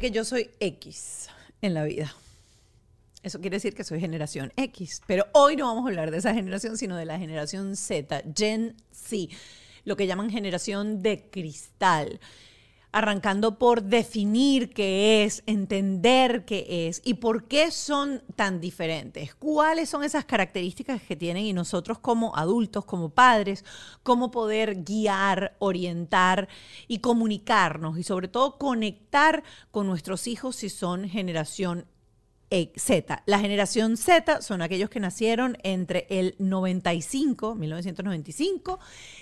Que yo soy X en la vida. Eso quiere decir que soy generación X. Pero hoy no vamos a hablar de esa generación, sino de la generación Z, Gen Z, lo que llaman generación de cristal. Arrancando por definir qué es, entender qué es y por qué son tan diferentes. ¿Cuáles son esas características que tienen y nosotros como adultos, como padres, cómo poder guiar, orientar y comunicarnos y sobre todo conectar con nuestros hijos si son generación e- Z. La generación Z son aquellos que nacieron entre el 95, 1995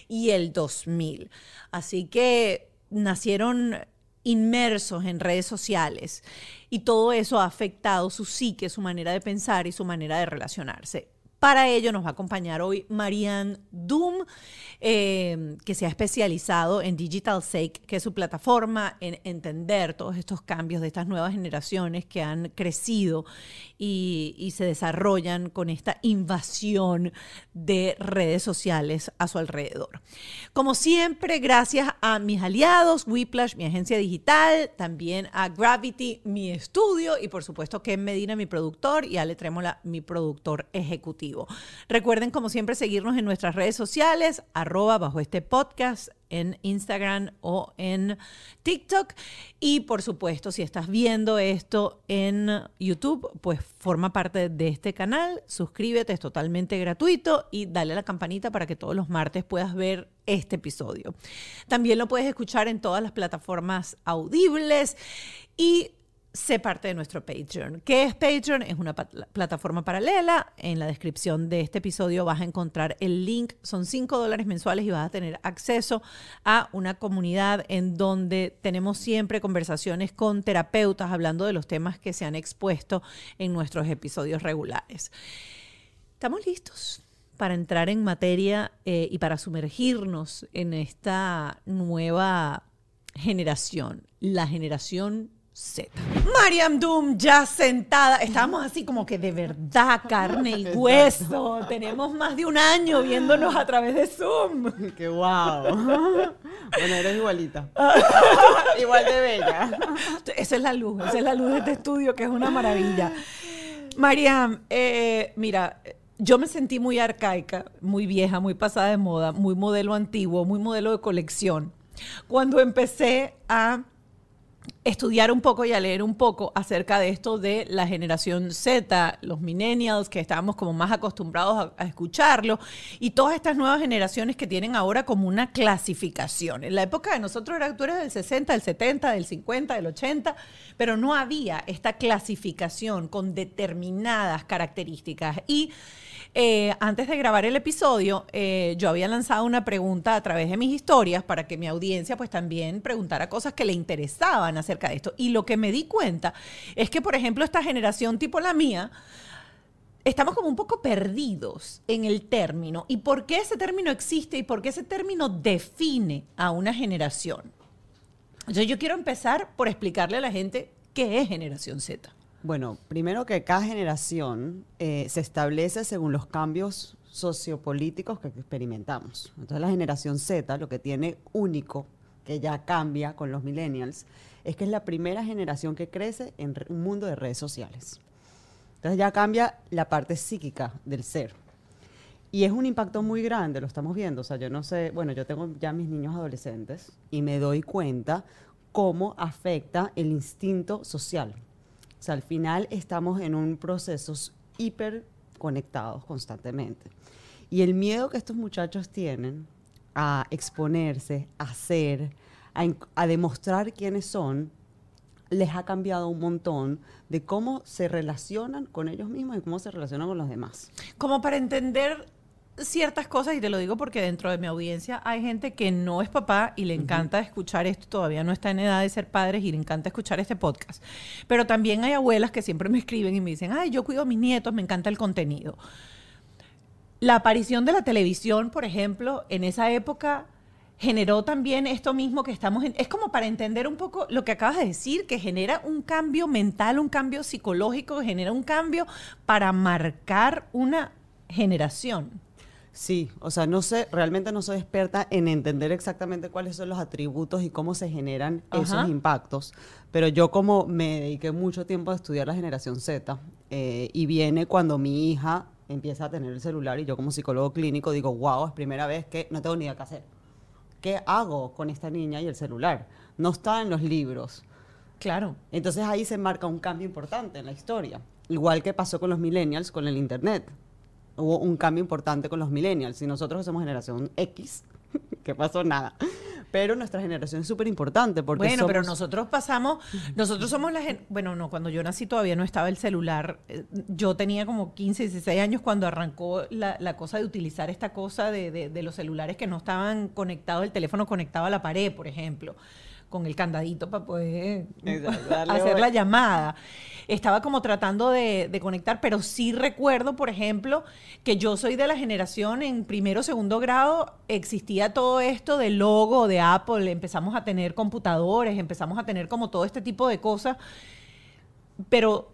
y el 2000. Así que nacieron inmersos en redes sociales y todo eso ha afectado su psique, su manera de pensar y su manera de relacionarse. Para ello nos va a acompañar hoy Marianne Doom, eh, que se ha especializado en Digital Sake, que es su plataforma en entender todos estos cambios de estas nuevas generaciones que han crecido y, se desarrollan con esta invasión de redes sociales a su alrededor. Como siempre, gracias a mis aliados, Whiplash, mi agencia digital, también a Gravity, mi estudio, y por supuesto Ken Medina, mi productor, y Ale Trémola, mi productor ejecutivo. Recuerden, como siempre, seguirnos en nuestras redes sociales, arroba bajo este podcast, en Instagram o en TikTok. Y por supuesto, si estás viendo esto en YouTube, pues forma parte de este canal, suscríbete, es totalmente gratuito y dale a la campanita para que todos los martes puedas ver este episodio. También lo puedes escuchar en todas las plataformas audibles y sé parte de nuestro Patreon. ¿Qué es Patreon? Es una plataforma paralela. En la descripción de este episodio vas a encontrar el link. Son 5 dólares mensuales y vas a tener acceso a una comunidad en donde tenemos siempre conversaciones con terapeutas hablando de los temas que se han expuesto en nuestros episodios regulares. ¿Estamos listos? para entrar en materia eh, y para sumergirnos en esta nueva generación, la generación Z. Mariam Doom ya sentada, estamos así como que de verdad, carne y hueso. Tenemos más de un año viéndonos a través de Zoom. ¡Qué guau! bueno, eres igualita. Igual de bella. Esa es la luz, esa es la luz de este estudio que es una maravilla. Mariam, eh, mira, yo me sentí muy arcaica, muy vieja, muy pasada de moda, muy modelo antiguo, muy modelo de colección. Cuando empecé a estudiar un poco y a leer un poco acerca de esto de la generación Z, los millennials, que estábamos como más acostumbrados a, escucharlo, y todas estas nuevas generaciones que tienen ahora como una clasificación. En la época de nosotros era, tú del 60, del 70, del 50, del 80, pero no había esta clasificación con determinadas características. Y eh, antes de grabar el episodio, eh, yo había lanzado una pregunta a través de mis historias para que mi audiencia pues también preguntara cosas que le interesaban acerca de esto. Y lo que me di cuenta es que, por ejemplo, esta generación tipo la mía, estamos como un poco perdidos en el término. ¿Y por qué ese término existe y por qué ese término define a una generación? Entonces yo quiero empezar por explicarle a la gente qué es generación Z. Bueno, primero que cada generación eh, se establece según los cambios sociopolíticos que experimentamos. Entonces la generación Z lo que tiene único, que ya cambia con los millennials, es que es la primera generación que crece en un mundo de redes sociales. Entonces ya cambia la parte psíquica del ser. Y es un impacto muy grande, lo estamos viendo. O sea, yo no sé, bueno, yo tengo ya mis niños adolescentes y me doy cuenta cómo afecta el instinto social. O sea, al final estamos en un proceso hiper conectados constantemente. Y el miedo que estos muchachos tienen a exponerse, a ser, a, a, demostrar quiénes son, les ha cambiado un montón de cómo se relacionan con ellos mismos y cómo se relacionan con los demás. Como para entender ciertas cosas y te lo digo porque dentro de mi audiencia hay gente que no es papá y le encanta escuchar esto, todavía no está en edad de ser padres y le encanta escuchar este podcast. Pero también hay abuelas que siempre me escriben y me dicen, ay, yo cuido a mis nietos, me encanta el contenido. La aparición de la televisión, por ejemplo, en esa época generó también esto mismo que estamos en... Es como para entender un poco lo que acabas de decir, que genera un cambio mental, un cambio psicológico, genera un cambio para marcar una generación. Sí, o sea, no sé, realmente no soy experta en entender exactamente cuáles son los atributos y cómo se generan esos impactos, pero yo como me dediqué mucho tiempo a estudiar la generación Z eh, y viene cuando mi hija empieza a tener el celular y yo como psicólogo clínico digo, wow, es primera vez que no tengo ni idea qué hacer. ¿Qué hago con esta niña y el celular? No está en los libros. Claro. Entonces ahí se marca un cambio importante en la historia. Igual que pasó con los millennials con el Internet. Hubo un cambio importante con los millennials. Y nosotros somos generación X, ¿qué pasó? Nada. Pero nuestra generación es súper importante porque Bueno, pero nosotros pasamos, nosotros somos la bueno, no, cuando yo nací todavía no estaba el celular. Eh, Yo tenía como 15, 16 años cuando arrancó la, la cosa de utilizar esta cosa de, de- de los celulares que no estaban conectados, el teléfono conectado a la pared, por ejemplo, con el candadito para poder Exacto, hacer la llamada. Estaba como tratando de, de conectar, pero sí recuerdo, por ejemplo, que yo soy de la generación en primero o segundo grado, existía todo esto del logo de Apple, empezamos a tener computadores, empezamos a tener como todo este tipo de cosas, pero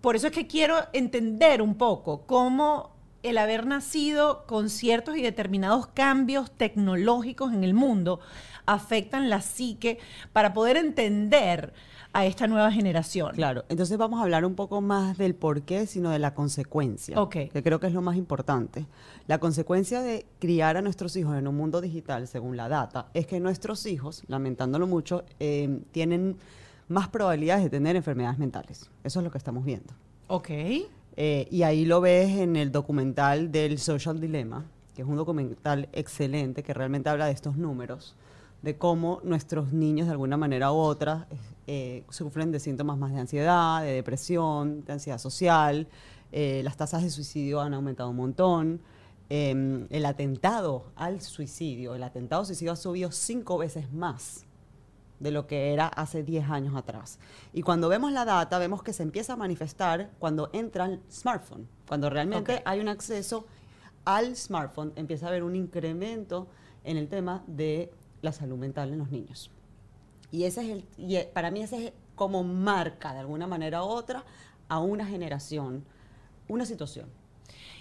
por eso es que quiero entender un poco cómo el haber nacido con ciertos y determinados cambios tecnológicos en el mundo afectan la psique para poder entender a esta nueva generación. Claro, entonces vamos a hablar un poco más del por qué, sino de la consecuencia, Ok. que creo que es lo más importante. La consecuencia de criar a nuestros hijos en un mundo digital, según la data, es que nuestros hijos, lamentándolo mucho, eh, tienen más probabilidades de tener enfermedades mentales. Eso es lo que estamos viendo. Ok. Eh, y ahí lo ves en el documental del Social Dilemma, que es un documental excelente que realmente habla de estos números, de cómo nuestros niños de alguna manera u otra eh, sufren de síntomas más de ansiedad, de depresión, de ansiedad social, eh, las tasas de suicidio han aumentado un montón, eh, el atentado al suicidio, el atentado al suicidio ha subido cinco veces más de lo que era hace 10 años atrás. Y cuando vemos la data, vemos que se empieza a manifestar cuando entra el smartphone. Cuando realmente hay un acceso al smartphone, empieza a haber un incremento en el tema de la salud mental en los niños. Y ese es el, eh, para mí ese es como marca de alguna manera u otra a una generación, una situación.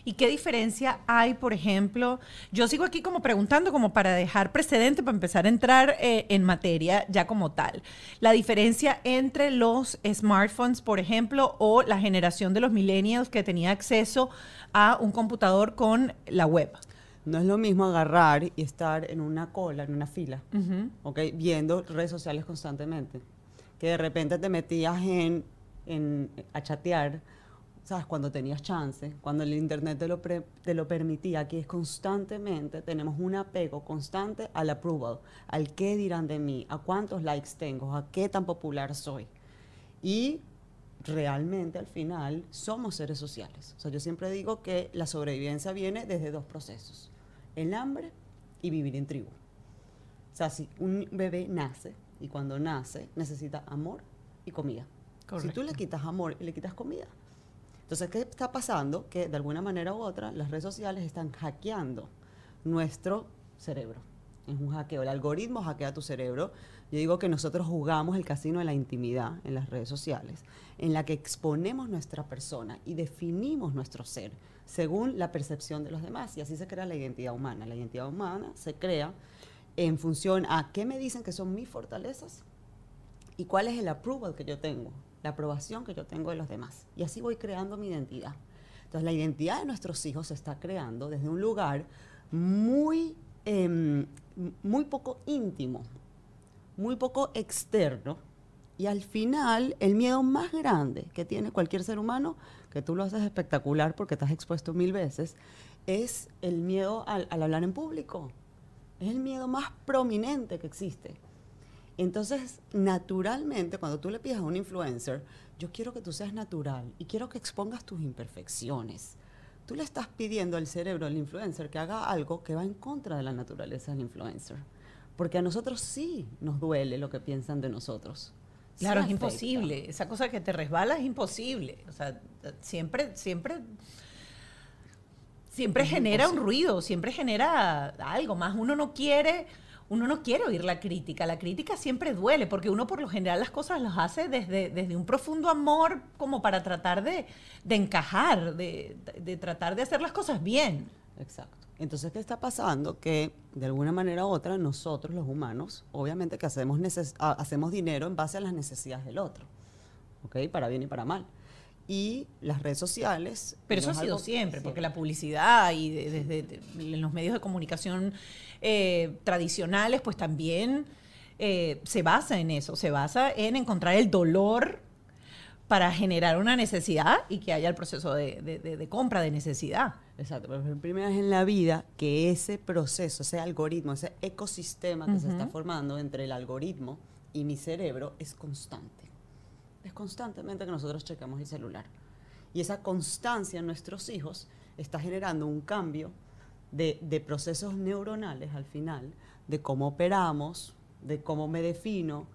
¿Y qué diferencia hay, por ejemplo? Yo sigo aquí como preguntando, como para dejar precedente, para empezar a entrar eh, en materia ya como tal. La diferencia entre los smartphones, por ejemplo, o la generación de los millennials que tenía acceso a un computador con la web. No es lo mismo agarrar y estar en una cola, en una fila. Viendo redes sociales constantemente. Que de repente te metías en, en- a chatear, ¿sabes? Cuando tenías chance, cuando el internet te lo, pre- te lo permitía, que es constantemente, tenemos un apego constante al approval, al qué dirán de mí, a cuántos likes tengo, a qué tan popular soy. Y realmente al final somos seres sociales. O sea, yo siempre digo que la sobrevivencia viene desde dos procesos, el hambre y vivir en tribu. O sea, si un bebé nace y cuando nace necesita amor y comida. Si tú le quitas amor y le quitas comida. Entonces, ¿qué está pasando? Que de alguna manera u otra las redes sociales están hackeando nuestro cerebro. Es un hackeo. El algoritmo hackea tu cerebro. Yo digo que nosotros jugamos el casino de la intimidad en las redes sociales, en la que exponemos nuestra persona y definimos nuestro ser según la percepción de los demás. Y así se crea la identidad humana. La identidad humana se crea en función a qué me dicen que son mis fortalezas y cuál es el approval que yo tengo, la aprobación que yo tengo de los demás. Y así voy creando mi identidad. Entonces, la identidad de nuestros hijos se está creando desde un lugar muy, em, muy poco íntimo, muy poco externo. Y al final, el miedo más grande que tiene cualquier ser humano, que tú lo haces espectacular porque estás expuesto mil veces, es el miedo al, hablar en público. Es el miedo más prominente que existe. Entonces, naturalmente, cuando tú le pides a un influencer, yo quiero que tú seas natural y quiero que expongas tus imperfecciones. tú le estás pidiendo al cerebro del influencer que haga algo que va en contra de la naturaleza del influencer. Porque a nosotros sí nos duele lo que piensan de nosotros. Sí Claro, es imposible. Esa cosa que te resbala es imposible. O sea, siempre, siempre, siempre genera un ruido, siempre genera algo más. Uno no quiere, uno no quiere oír la crítica. La crítica siempre duele, porque uno por lo general las cosas las hace desde, desde un profundo amor, como para tratar de, de encajar, de, de tratar de hacer las cosas bien. Exacto. Entonces, ¿qué está pasando? Que de alguna manera u otra nosotros los humanos, obviamente que hacemos, neces- hacemos dinero en base a las necesidades del otro, ¿ok? Para bien y para mal. Y las redes sociales... Pero eso ha sido siempre, porque la publicidad y de- desde de- los medios de comunicación eh, tradicionales, pues también eh, se basa en eso, se basa en encontrar el dolor para generar una necesidad y que haya el proceso de, de- de- de compra de necesidad. Exacto, pero es primera vez en la vida que ese proceso, ese algoritmo, ese ecosistema que se está formando entre el algoritmo y mi cerebro es constante. Es constantemente que nosotros checamos el celular. Y esa constancia en nuestros hijos está generando un cambio de, de procesos neuronales al final, de cómo operamos, de cómo me defino,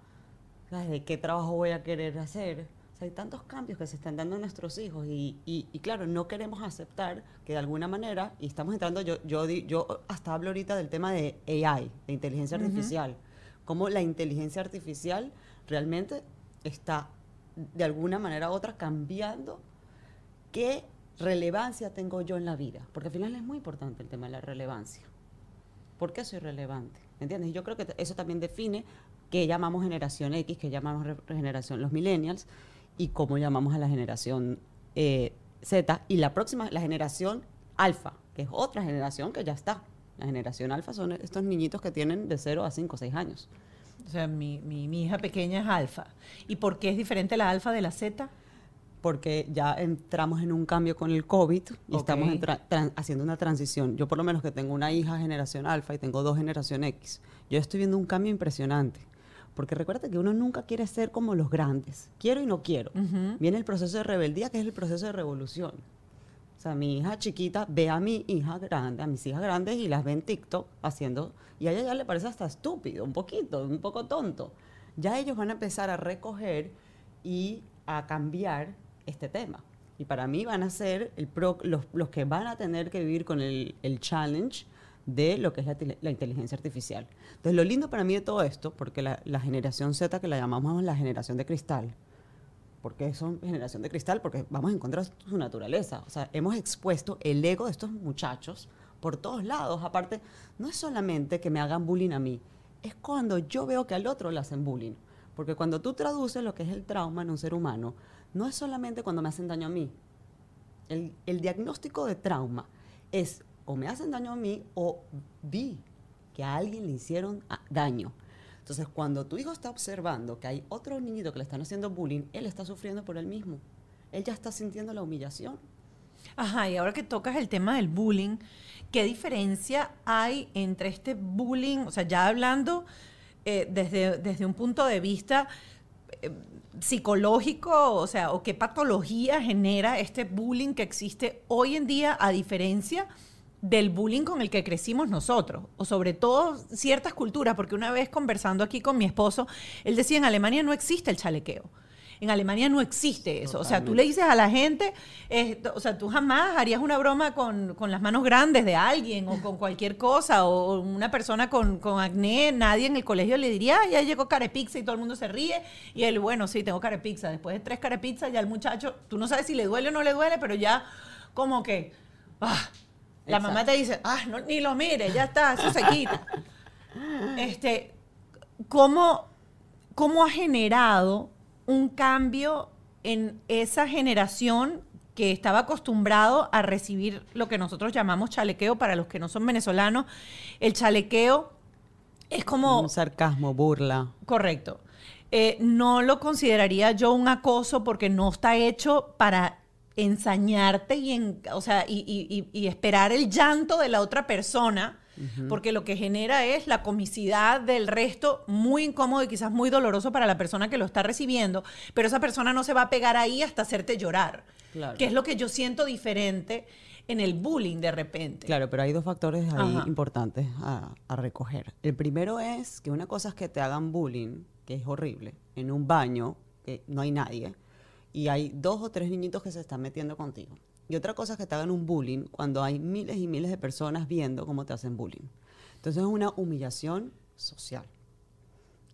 de qué trabajo voy a querer hacer. Sea, hay tantos cambios que se están dando en nuestros hijos y, y- y claro, no queremos aceptar que de alguna manera, y estamos entrando, yo, yo, yo hasta hablo ahorita del tema de AI, de inteligencia artificial, cómo la inteligencia artificial realmente está de alguna manera u otra cambiando qué relevancia tengo yo en la vida, porque al final es muy importante el tema de la relevancia. ¿Por qué soy relevante? ¿Entiendes? Y yo creo que eso también define qué llamamos generación X, qué llamamos generación los millennials y cómo llamamos a la generación eh, Z y la próxima, la generación alfa, que es otra generación que ya está. La generación alfa son estos niñitos que tienen de 0 a 5 o 6 años. O sea, mi, mi- mi hija pequeña es alfa. ¿Y por qué es diferente la alfa de la zeta? porque ya entramos en un cambio con el COVID y estamos haciendo una transición. Yo por lo menos que tengo una hija generación alfa y tengo dos generación X, yo estoy viendo un cambio impresionante. Porque recuerda que uno nunca quiere ser como los grandes. Quiero y no quiero. Viene el proceso de rebeldía, que es el proceso de revolución. O sea, mi hija chiquita ve a mi hija grande, a mis hijas grandes y las ve en TikTok haciendo, y a ella ya le parece hasta estúpido, un poquito, un poco tonto. Ya ellos van a empezar a recoger y a cambiar este tema. Y para mí van a ser el pro- los, los que van a tener que vivir con el, el challenge de lo que es la, inteligencia artificial. Entonces, lo lindo para mí de todo esto, porque la, generación Z, que la llamamos la generación de cristal, porque son generación de cristal, porque vamos a encontrar su naturaleza. O sea, hemos expuesto el ego de estos muchachos por todos lados. Aparte, no es solamente que me hagan bullying a mí, es cuando yo veo que al otro le hacen bullying. Porque cuando tú traduces lo que es el trauma en un ser humano, no es solamente cuando me hacen daño a mí. El diagnóstico de trauma es o me hacen daño a mí o vi que a alguien le hicieron a- daño. Entonces, cuando tu hijo está observando que hay otro niñito que le están haciendo bullying, él está sufriendo por él mismo. Él ya está sintiendo la humillación. Ajá, y ahora que tocas el tema del bullying, ¿qué diferencia hay entre este bullying, o sea, ya hablando eh, desde, desde un punto de vista eh, psicológico, o sea, o qué patología genera este bullying que existe hoy en día a diferencia del bullying con el que crecimos nosotros, o sobre todo ciertas culturas, porque una vez conversando aquí con mi esposo, él decía, en Alemania no existe el chalequeo. En Alemania no existe eso. O sea, tú le dices a la gente, eh, o sea, tú jamás harías una broma con, con las manos grandes de alguien o con cualquier cosa, o una persona con, con acné, nadie en el colegio le diría, "Ay, ya llegó carepizza y todo el mundo se ríe. Y él, bueno, sí, tengo carepizza. Después de tres carepizzas, ya el muchacho, tú no sabes si le duele o no le duele, pero ya como que, ah, la mamá te dice, ah, no, ni lo mire, ya está, eso se quita. este, ¿cómo, ¿cómo ha generado un cambio en esa generación que estaba acostumbrado a recibir lo que nosotros llamamos chalequeo para los que no son venezolanos? El chalequeo es como... Un sarcasmo, burla. Correcto. Eh, no lo consideraría yo un acoso porque no está hecho para ensañarte y, en- o sea, y, y- y- y esperar el llanto de la otra persona, porque lo que genera es la comicidad del resto, muy incómodo y quizás muy doloroso para la persona que lo está recibiendo, pero esa persona no se va a pegar ahí hasta hacerte llorar, Claro. que es lo que yo siento diferente en el bullying de repente. Claro, pero hay dos factores ahí Ajá. importantes a, a recoger. El primero es que una cosa es que te hagan bullying, que es horrible, en un baño, que no hay nadie, y hay dos o tres niñitos que se están metiendo contigo. Y otra cosa es que te hagan un bullying cuando hay miles y miles de personas viendo cómo te hacen bullying. Entonces es una humillación social.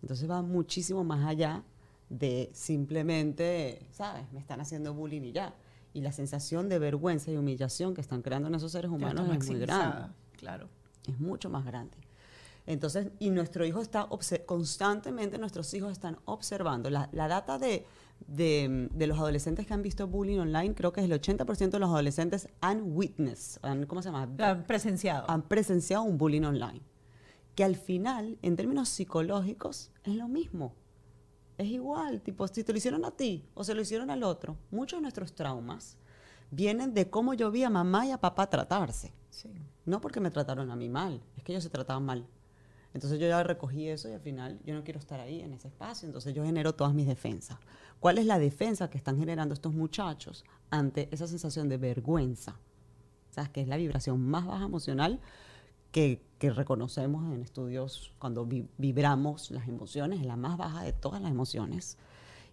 Entonces va muchísimo más allá de simplemente, ¿sabes? Me están haciendo bullying y ya. Y la sensación de vergüenza y humillación que están creando en esos seres humanos es muy grande. Claro. Es mucho más grande. Entonces, y nuestro hijo está, constantemente nuestros hijos están observando. La, la data de, de, de los adolescentes que han visto bullying online, creo que es el 80% de los adolescentes han witnessed, han, ¿cómo se llama? La han presenciado. han presenciado un bullying online. Que al final, en términos psicológicos, es lo mismo. Es igual, tipo, si te lo hicieron a ti o se lo hicieron al otro. Muchos de nuestros traumas vienen de cómo yo vi a mamá y a papá tratarse. Sí. No porque me trataron a mí mal, es que ellos se trataban mal. Entonces yo ya recogí eso y al final yo no quiero estar ahí en ese espacio, entonces yo genero todas mis defensas. ¿Cuál es la defensa que están generando estos muchachos ante esa sensación de vergüenza? ¿Sabes? Que es la vibración más baja emocional que, que reconocemos en estudios cuando vi- vibramos las emociones, es la más baja de todas las emociones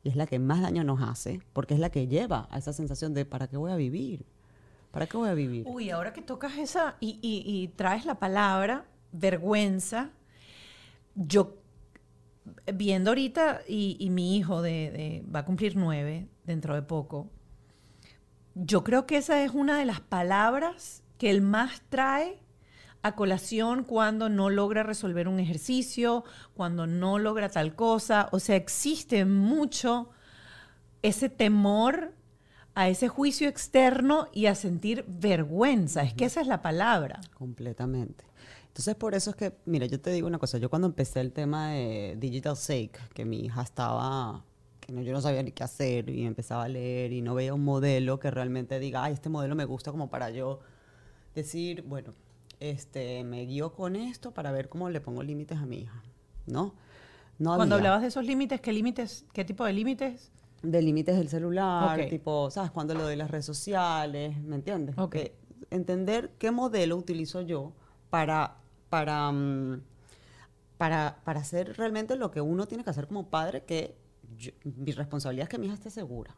y es la que más daño nos hace porque es la que lleva a esa sensación de ¿para qué voy a vivir? ¿Para qué voy a vivir? Uy, ahora que tocas esa y, y- y traes la palabra vergüenza, yo viendo ahorita y, y mi hijo de, de- va a cumplir nueve dentro de poco, yo creo que esa es una de las palabras que él más trae a colación cuando no logra resolver un ejercicio, cuando no logra tal cosa. O sea, existe mucho ese temor a ese juicio externo y a sentir vergüenza. Es que esa es la palabra. Completamente. Entonces, por eso es que, mira, yo te digo una cosa, yo cuando empecé el tema de Digital Sake, que mi hija estaba, que no, yo no sabía ni qué hacer y empezaba a leer y no veía un modelo que realmente diga, ay, este modelo me gusta como para yo decir, bueno, este, me guío con esto para ver cómo le pongo límites a mi hija, ¿no? No Cuando había. hablabas de esos límites, ¿qué límites, qué tipo de límites? de límites del celular, Ok. tipo, ¿sabes? Cuando lo de las redes sociales, ¿me entiendes? Ok. Que entender qué modelo utilizo yo para, para, mm, para, para hacer realmente lo que uno tiene que hacer como padre, que yo- mi responsabilidad es que mi hija esté segura.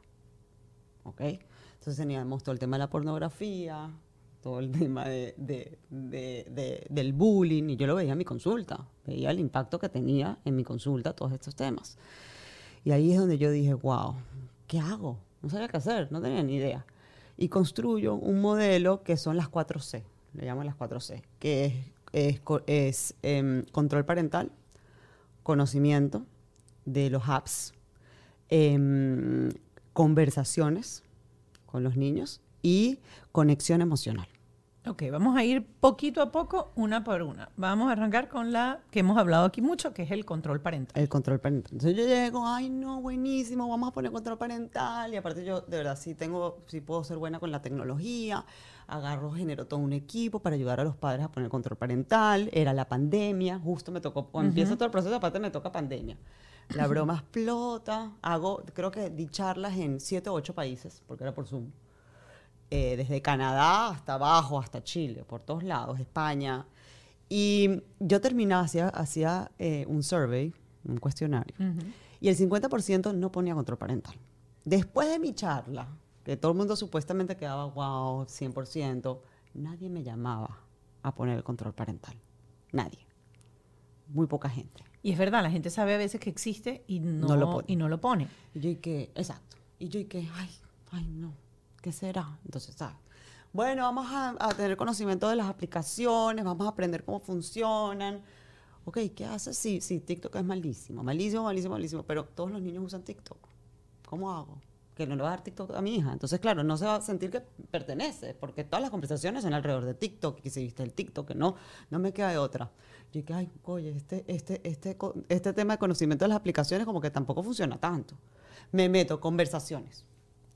¿Ok? Entonces teníamos todo el tema de la pornografía, todo el tema de, de- de- de- del bullying, y yo lo veía en mi consulta, veía el impacto que tenía en mi consulta todos estos temas. Y ahí es donde yo dije, wow, ¿qué hago? No sabía qué hacer, no tenía ni idea. Y construyo un modelo que son las 4C, le llamo las 4C, que es, es es, em, control parental, conocimiento de los apps, em, conversaciones con los niños y conexión emocional. Ok, vamos a ir poquito a poco, una por una. Vamos a arrancar con la que hemos hablado aquí mucho, que es el control parental. El control parental. Entonces yo llego, ay no, buenísimo, vamos a poner control parental. Y aparte yo, de verdad, sí tengo, sí puedo ser buena con la tecnología. Agarro, genero todo un equipo para ayudar a los padres a poner control parental. Era la pandemia, justo me tocó, cuando empieza todo el proceso, aparte me toca pandemia. La broma explota. Hago, creo que di charlas en siete o ocho países, porque era por Zoom. Eh, desde Canadá hasta abajo, hasta Chile, por todos lados, España. Y yo terminaba, hacía, hacía eh, un survey, un cuestionario, y el 50% no ponía control parental. Después de mi charla, que todo el mundo supuestamente quedaba, wow, 100%, nadie me llamaba a poner el control parental. Nadie. Muy poca gente. Y es verdad, la gente sabe a veces que existe y no, No lo pone. y no lo pone. Y yo y que, exacto. Y yo y que, ay, ay, no, ¿qué será? Entonces, ¿sabes? Bueno, vamos a, a tener conocimiento de las aplicaciones, vamos a aprender cómo funcionan. Ok, ¿qué haces si, si TikTok es malísimo? Malísimo, malísimo, malísimo, pero todos los niños usan TikTok. ¿Cómo hago? Que no le va a dar TikTok a mi hija. Entonces, claro, no se va a sentir que pertenece, porque todas las conversaciones son alrededor de TikTok, que si viste el TikTok, que no, no me queda de otra. Yo dije, ay, oye, este, este, este, este tema de conocimiento de las aplicaciones como que tampoco funciona tanto. Me meto, conversaciones.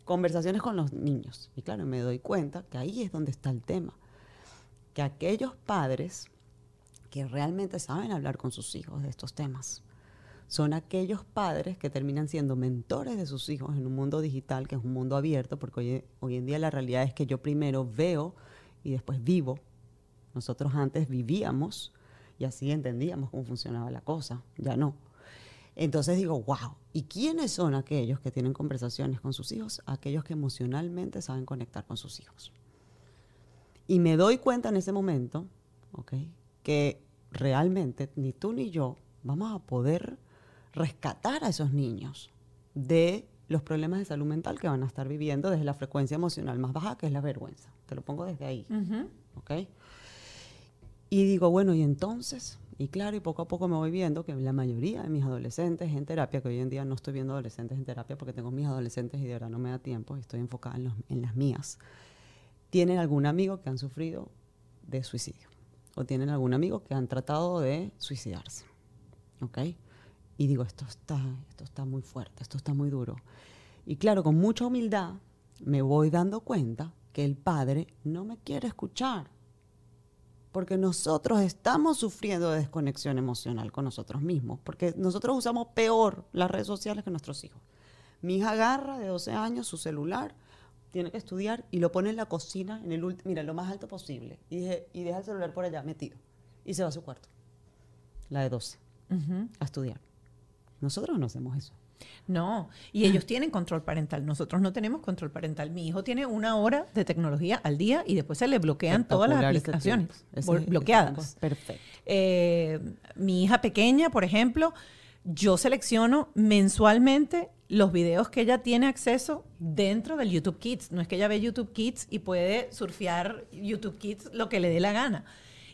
Conversaciones con los niños. Y claro, me doy cuenta que ahí es donde está el tema. Que aquellos padres que realmente saben hablar con sus hijos de estos temas son aquellos padres que terminan siendo mentores de sus hijos en un mundo digital, que es un mundo abierto, porque hoy, en día la realidad es que yo primero veo y después vivo. Nosotros antes vivíamos y así entendíamos cómo funcionaba la cosa, ya no. Entonces digo, wow, ¿y quiénes son aquellos que tienen conversaciones con sus hijos? Aquellos que emocionalmente saben conectar con sus hijos. Y me doy cuenta en ese momento, ¿ok? Que realmente ni tú ni yo vamos a poder rescatar a esos niños de los problemas de salud mental que van a estar viviendo desde la frecuencia emocional más baja, que es la vergüenza. Te lo pongo desde ahí. ¿Ok? Y digo, bueno, y entonces, y claro, y poco a poco me voy viendo que la mayoría de mis adolescentes en terapia, que hoy en día no estoy viendo adolescentes en terapia porque tengo mis adolescentes y de verdad no me da tiempo, estoy enfocada en, las mías, tienen algún amigo que han sufrido de suicidio o tienen algún amigo que han tratado de suicidarse. ¿Ok? Y digo, esto está, esto está muy fuerte, esto está muy duro. Y claro, con mucha humildad me voy dando cuenta que el padre no me quiere escuchar. Porque nosotros estamos sufriendo de desconexión emocional con nosotros mismos. Porque nosotros usamos peor las redes sociales que nuestros hijos. Mi hija agarra de 12 años su celular, tiene que estudiar y lo pone en la cocina, en el mira, lo más alto posible. Y, y deja el celular por allá metido. Y se va a su cuarto. La de 12. A estudiar. Nosotros no hacemos eso. No, y ellos tienen control parental. Nosotros no tenemos control parental. Mi hijo tiene una hora de tecnología al día y después se le bloquean todas las aplicaciones bloqueadas. perfecto. Eh, mi hija pequeña, por ejemplo, yo selecciono mensualmente los videos que ella tiene acceso dentro del YouTube Kids. No es que ella ve YouTube Kids y puede surfear YouTube Kids lo que le dé la gana.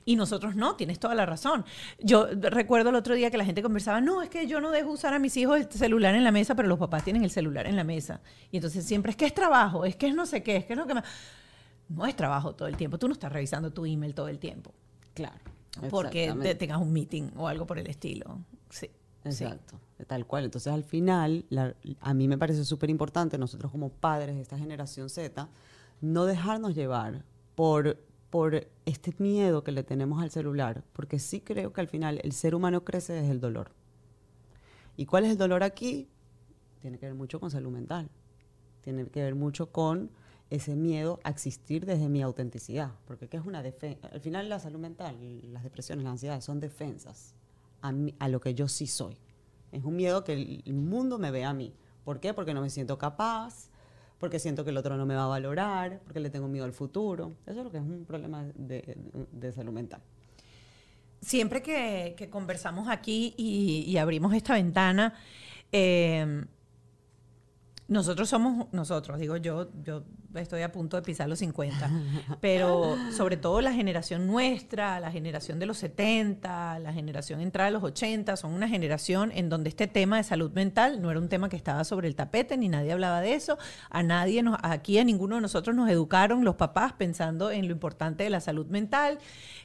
Y nosotros no, tienes toda la razón. Yo recuerdo el otro día que la gente conversaba, no, es que yo no dejo usar a mis hijos el celular en la mesa, pero los papás tienen el celular en la mesa. Y entonces siempre es que es trabajo, es que es no sé qué, es que es lo que más... No es trabajo todo el tiempo, tú no estás revisando tu email todo el tiempo. Claro. Porque te, tengas un meeting o algo por el estilo. Sí. Exacto, tal cual. Entonces, al final, a mí me parece súper importante, nosotros como padres de esta generación Z, no dejarnos llevar por por este miedo que le tenemos al celular, porque sí creo que al final el ser humano crece desde el dolor. ¿Y cuál es el dolor aquí? Tiene que ver mucho con salud mental, tiene que ver mucho con ese miedo a existir desde mi autenticidad, porque ¿qué es una defensa? Al final la salud mental, las depresiones, las ansiedades son defensas a, a lo que yo sí soy. Es un miedo que el mundo me ve a mí. ¿Por qué? Porque no me siento capaz, porque siento que el otro no me va a valorar, porque le tengo miedo al futuro. Eso es lo que es un problema de, salud mental. Siempre que, conversamos aquí y, abrimos esta ventana, eh, nosotros somos, nosotros, digo yo, yo estoy a punto de pisar los 50, pero sobre todo la generación nuestra, la generación de los 70, la generación entrada a los 80, son una generación en donde este tema de salud mental no era un tema que estaba sobre el tapete, ni nadie hablaba de eso, a nadie, nos, aquí a ninguno de nosotros nos educaron los papás pensando en lo importante de la salud mental,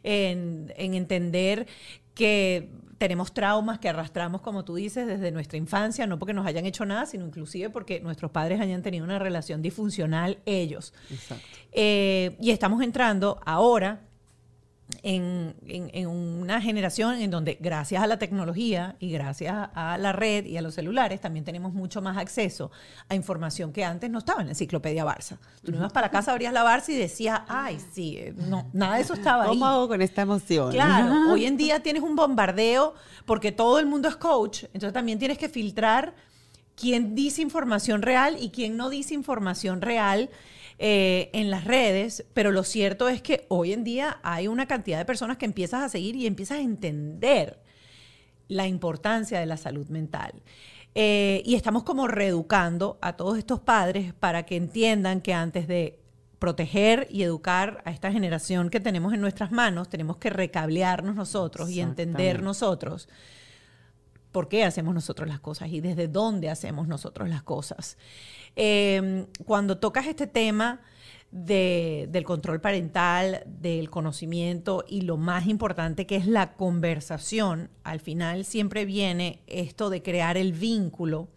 en, en entender que tenemos traumas que arrastramos, como tú dices, desde nuestra infancia, no porque nos hayan hecho nada, sino inclusive porque nuestros padres hayan tenido una relación disfuncional ellos. Exacto. Eh, y estamos entrando ahora en, una generación en donde gracias a la tecnología y gracias a la red y a los celulares también tenemos mucho más acceso a información que antes no estaba en la enciclopedia Barça. Tú no ibas para casa, abrías la Barça y decías, ay, sí, eh, no, nada de eso estaba ahí. ¿Cómo hago con esta emoción? Claro, hoy en día tienes un bombardeo porque todo el mundo es coach, entonces también tienes que filtrar quién dice información real y quién no dice información real eh, en las redes, pero lo cierto es que hoy en día hay una cantidad de personas que empiezas a seguir y empiezas a entender la importancia de la salud mental. Eh, y estamos como reeducando a todos estos padres para que entiendan que antes de proteger y educar a esta generación que tenemos en nuestras manos, tenemos que recablearnos nosotros y entender nosotros por qué hacemos nosotros las cosas y desde dónde hacemos nosotros las cosas. Em, cuando tocas este tema del control parental, del conocimiento y lo más importante que es la conversación, al final siempre viene esto de crear el vínculo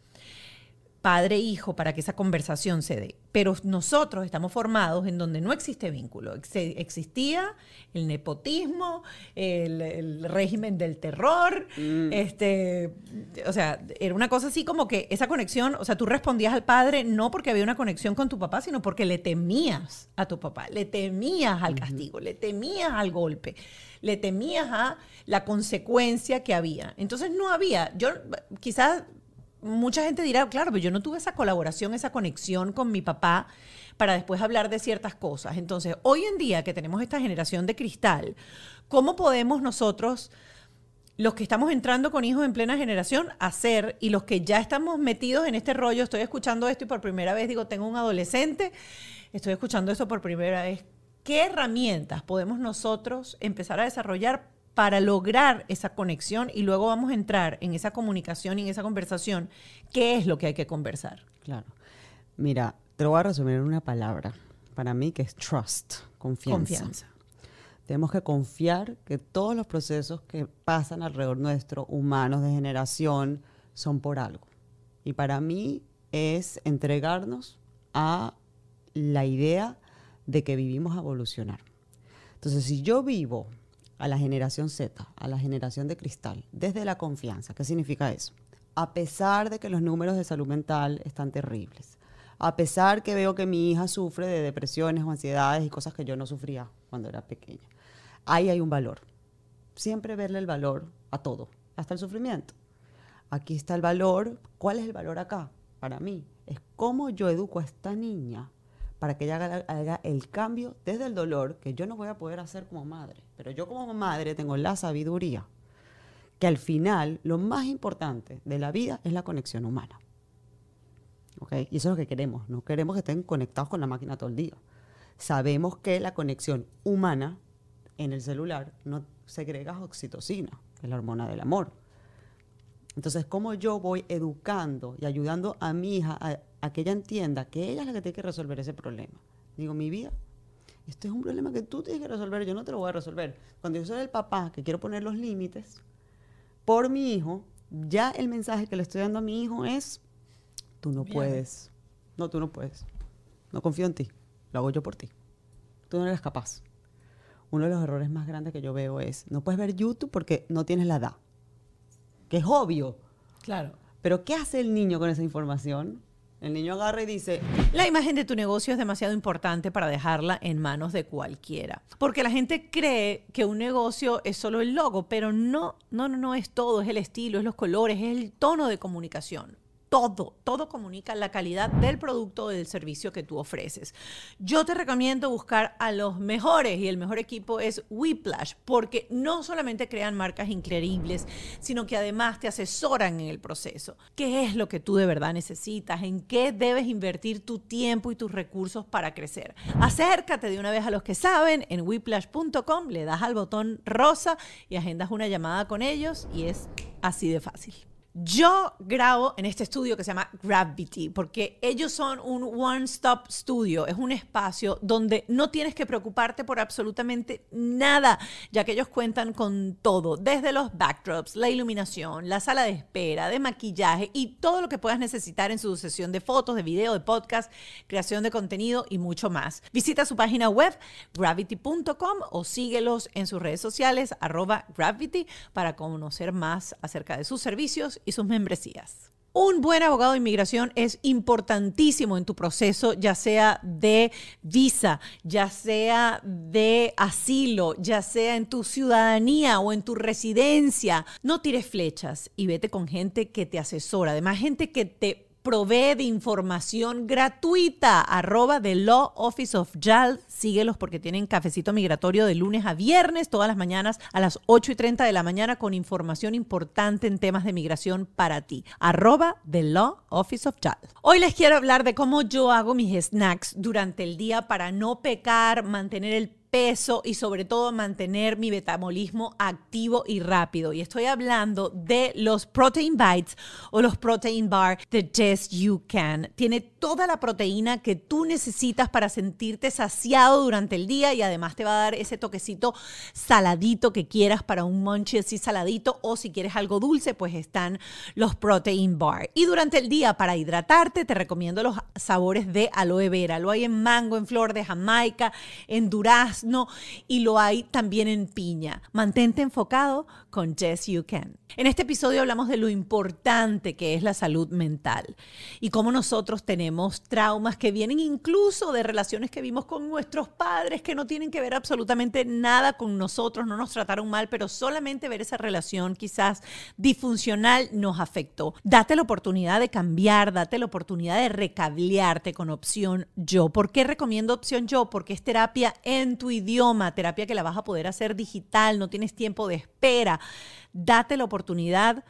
padre-hijo para que esa conversación se dé. Pero nosotros estamos formados en donde no existe vínculo. Ex- Existía el nepotismo, el, el régimen del terror, este, o sea, era una cosa así como que esa conexión, o sea, tú respondías al padre no porque había una conexión con tu papá, sino porque le temías a tu papá, le temías al castigo, le temías al golpe, le temías a la consecuencia que había. Entonces no había, yo quizás mucha gente dirá, claro, pero yo no tuve esa colaboración, esa conexión con mi papá para después hablar de ciertas cosas. Entonces, hoy en día que tenemos esta generación de cristal, ¿cómo podemos nosotros, los que estamos entrando con hijos en plena generación, hacer y los que ya estamos metidos en este rollo, estoy escuchando esto y por primera vez digo, tengo un adolescente, estoy escuchando esto por primera vez, ¿qué herramientas podemos nosotros empezar a desarrollar para lograr esa conexión y luego vamos a entrar en esa comunicación y en esa conversación, ¿qué es lo que hay que conversar? Claro. Mira, te lo voy a resumir en una palabra. Para mí que es trust, confianza. Confianza. Tenemos que confiar que todos los procesos que pasan alrededor nuestro, humanos de generación, son por algo. Y para mí es entregarnos a la idea de que vivimos a evolucionar. Entonces, si yo vivo a la generación Z, a la generación de cristal, desde la confianza, ¿qué significa eso? A pesar de que los números de salud mental están terribles, a pesar que veo que mi hija sufre de depresiones o ansiedades y cosas que yo no sufría cuando era pequeña, ahí hay un valor. Siempre verle el valor a todo, hasta el sufrimiento. Aquí está el valor. ¿Cuál es el valor acá? Para mí, es cómo yo educo a esta niña para que ella haga, haga el cambio desde el dolor que yo no voy a poder hacer como madre. Pero yo como madre tengo la sabiduría que al final lo más importante de la vida es la conexión humana. ¿Ok? Y eso es lo que queremos. No queremos que estén conectados con la máquina todo el día. Sabemos que la conexión humana en el celular no segrega oxitocina, que es la hormona del amor. Entonces, ¿cómo yo voy educando y ayudando a mi hija a, a que ella entienda que ella es la que tiene que resolver ese problema? Digo, mi vida, este es un problema que tú tienes que resolver, yo no te lo voy a resolver. Cuando yo soy el papá que quiero poner los límites por mi hijo, ya el mensaje que le estoy dando a mi hijo es, tú no Bien. puedes, no, tú no puedes, no confío en ti, lo hago yo por ti, tú no eres capaz. Uno de los errores más grandes que yo veo es, no puedes ver YouTube porque no tienes la edad, que es obvio, Claro. pero ¿qué hace el niño con esa información? El niño agarra y dice, La imagen de tu negocio es demasiado importante para dejarla en manos de cualquiera. Porque la gente cree que un negocio es solo el logo, pero no, no, no, no es todo, es el estilo, es los colores, es el tono de comunicación. Todo, todo comunica la calidad del producto o del servicio que tú ofreces. Yo te recomiendo buscar a los mejores y el mejor equipo es Whiplash porque no solamente crean marcas increíbles, sino que además te asesoran en el proceso. ¿Qué es lo que tú de verdad necesitas? ¿En qué debes invertir tu tiempo y tus recursos para crecer? Acércate de una vez a los que saben en whiplash.com, le das al botón rosa y agendas una llamada con ellos y es así de fácil. Yo grabo en este estudio que se llama Gravity, porque ellos son un one-stop studio, es un espacio donde no tienes que preocuparte por absolutamente nada, ya que ellos cuentan con todo, desde los backdrops, la iluminación, la sala de espera, de maquillaje y todo lo que puedas necesitar en su sesión de fotos, de video, de podcast, creación de contenido y mucho más. Visita su página web gravity.com o síguelos en sus redes sociales arroba gravity para conocer más acerca de sus servicios y sus membresías. Un buen abogado de inmigración es importantísimo en tu proceso, ya sea de visa, ya sea de asilo, ya sea en tu ciudadanía o en tu residencia. No tires flechas y vete con gente que te asesora, además gente que te provee de información gratuita. Arroba The Law Office of JAL. Síguelos porque tienen cafecito migratorio de lunes a viernes, todas las mañanas a las 8 y 30 de la mañana con información importante en temas de migración para ti. Arroba The Law Office of JAL. Hoy les quiero hablar de cómo yo hago mis snacks durante el día para no pecar, mantener el peso y sobre todo mantener mi metabolismo activo y rápido. Y estoy hablando de los Protein Bites o los Protein Bar de Yes You Can. Tiene toda la proteína que tú necesitas para sentirte saciado durante el día y además te va a dar ese toquecito saladito que quieras para un munchie así saladito o si quieres algo dulce, pues están los Protein Bar. Y durante el día para hidratarte te recomiendo los sabores de aloe vera. Lo hay en mango, en flor de Jamaica, en durazno y lo hay también en piña. Mantente enfocado con Yes You Can. En este episodio hablamos de lo importante que es la salud mental y cómo nosotros tenemos traumas que vienen incluso de relaciones que vimos con nuestros padres que no tienen que ver absolutamente nada con nosotros, no nos trataron mal, pero solamente ver esa relación quizás disfuncional nos afectó. Date la oportunidad de cambiar, date la oportunidad de recablearte con opción yo. ¿Por qué recomiendo opción yo? Porque es terapia en tu idioma, terapia que la vas a poder hacer digital, no tienes tiempo de espera. Date la oportunidad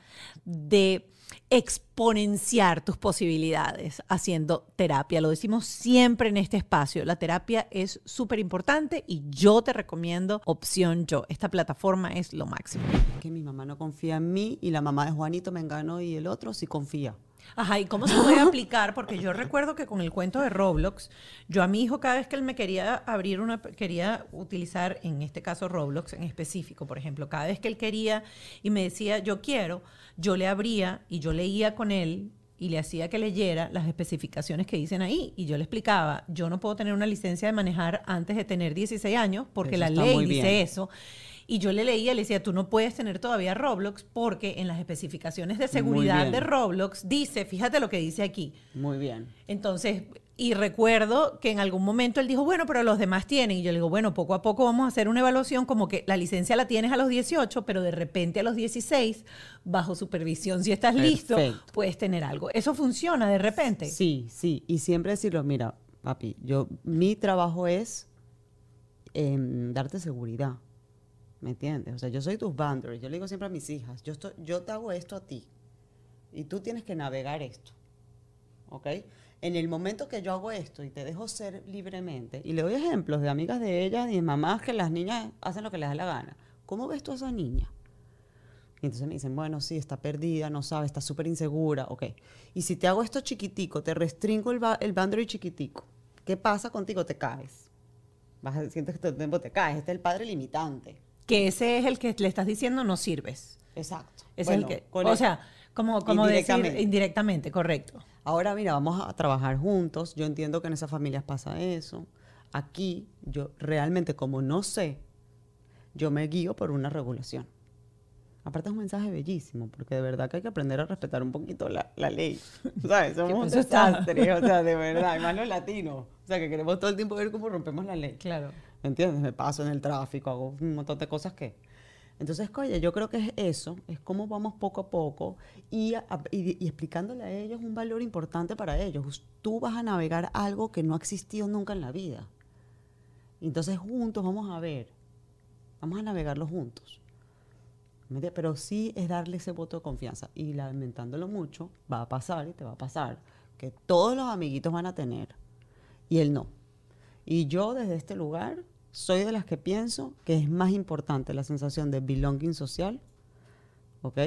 de exponenciar tus posibilidades haciendo terapia. Lo decimos siempre en este espacio. La terapia es súper importante y yo te recomiendo opción yo. Esta plataforma es lo máximo. Que mi mamá no confía en mí y la mamá de Juanito me enganó y el otro sí confía. Ajá, ¿y cómo se puede aplicar? Porque yo recuerdo que con el cuento de Roblox, yo a mi hijo cada vez que él me quería abrir una, quería utilizar, en este caso Roblox en específico, por ejemplo, cada vez que él quería y me decía, yo quiero, yo le abría y yo leía con él y le hacía que leyera las especificaciones que dicen ahí. Y yo le explicaba, yo no puedo tener una licencia de manejar antes de tener 16 años porque Eso la ley dice eso. Y yo le leía, le decía, tú no puedes tener todavía Roblox porque en las especificaciones de seguridad de Roblox dice, fíjate lo que dice aquí. Muy bien. Entonces, y recuerdo que en algún momento él dijo, bueno, pero los demás tienen. Y yo le digo, bueno, poco a poco vamos a hacer una evaluación como que la licencia la tienes a los 18, pero de repente a los 16, bajo supervisión, si estás listo, puedes tener algo. Eso funciona de repente. Sí, sí. Y siempre decirlo, mira, papi, yo, mi trabajo es em, darte seguridad. ¿Me entiendes? O sea, yo soy tus boundaries. Yo le digo siempre a mis hijas, yo, estoy, yo te hago esto a ti. Y tú tienes que navegar esto. ¿Ok? En el momento que yo hago esto y te dejo ser libremente, y le doy ejemplos de amigas de ellas y de mamás que las niñas hacen lo que les da la gana. ¿Cómo ves tú a esa niña? Y entonces me dicen, bueno, sí, está perdida, no sabe, está súper insegura, ok. Y si te hago esto chiquitico, te restringo el, el boundary chiquitico, ¿qué pasa contigo? Te caes. Vas sientes que todo el tiempo te caes. Este es el padre limitante. Que ese es el que le estás diciendo no sirves. Exacto. Ese Bueno, es el que, o el- sea, como, como decir Indirectamente. indirectamente, correcto. Ahora, mira, vamos a trabajar juntos. Yo entiendo que en esas familias pasa eso. Aquí, yo realmente, como no sé, yo me guío por una regulación. Aparte es un mensaje bellísimo, porque de verdad que hay que aprender a respetar un poquito la, la ley. ¿Sabes? Somos un desastre, o sea, de verdad, y más los latinos. O sea, que queremos todo el tiempo ver cómo rompemos la ley. Claro. ¿Entiendes? Me paso en el tráfico, hago un montón de cosas que... Entonces, oye, yo creo que es eso, es cómo vamos poco a poco y, a- y- y explicándole a ellos un valor importante para ellos. Tú vas a navegar algo que no ha existido nunca en la vida. Entonces, juntos vamos a ver, vamos a navegarlo juntos. Pero sí es darle ese voto de confianza. Y lamentándolo mucho, va a pasar y te va a pasar que todos los amiguitos van a tener y él no. Y yo desde este lugar soy de las que pienso que es más importante la sensación de belonging social, ¿ok?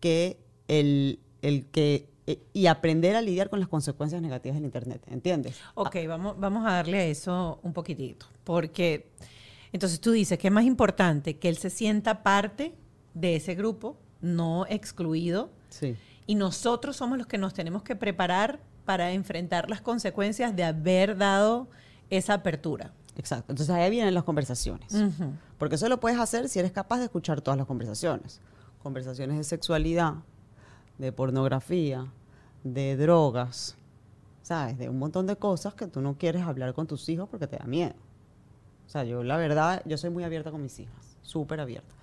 Que el, el que... eh, Y aprender a lidiar con las consecuencias negativas del Internet, ¿entiendes? Ok, vamos, vamos a darle a eso un poquitito. Porque entonces tú dices que es más importante que él se sienta parte de ese grupo, no excluido, Sí. y nosotros somos los que nos tenemos que preparar para enfrentar las consecuencias de haber dado esa apertura. Exacto. Entonces ahí vienen las conversaciones. Ujú. Porque eso lo puedes hacer si eres capaz de escuchar todas las conversaciones. Conversaciones de sexualidad, de pornografía, de drogas, ¿sabes? De un montón de cosas que tú no quieres hablar con tus hijos porque te da miedo. O sea, yo la verdad, yo soy muy abierta con mis hijas, súper abierta.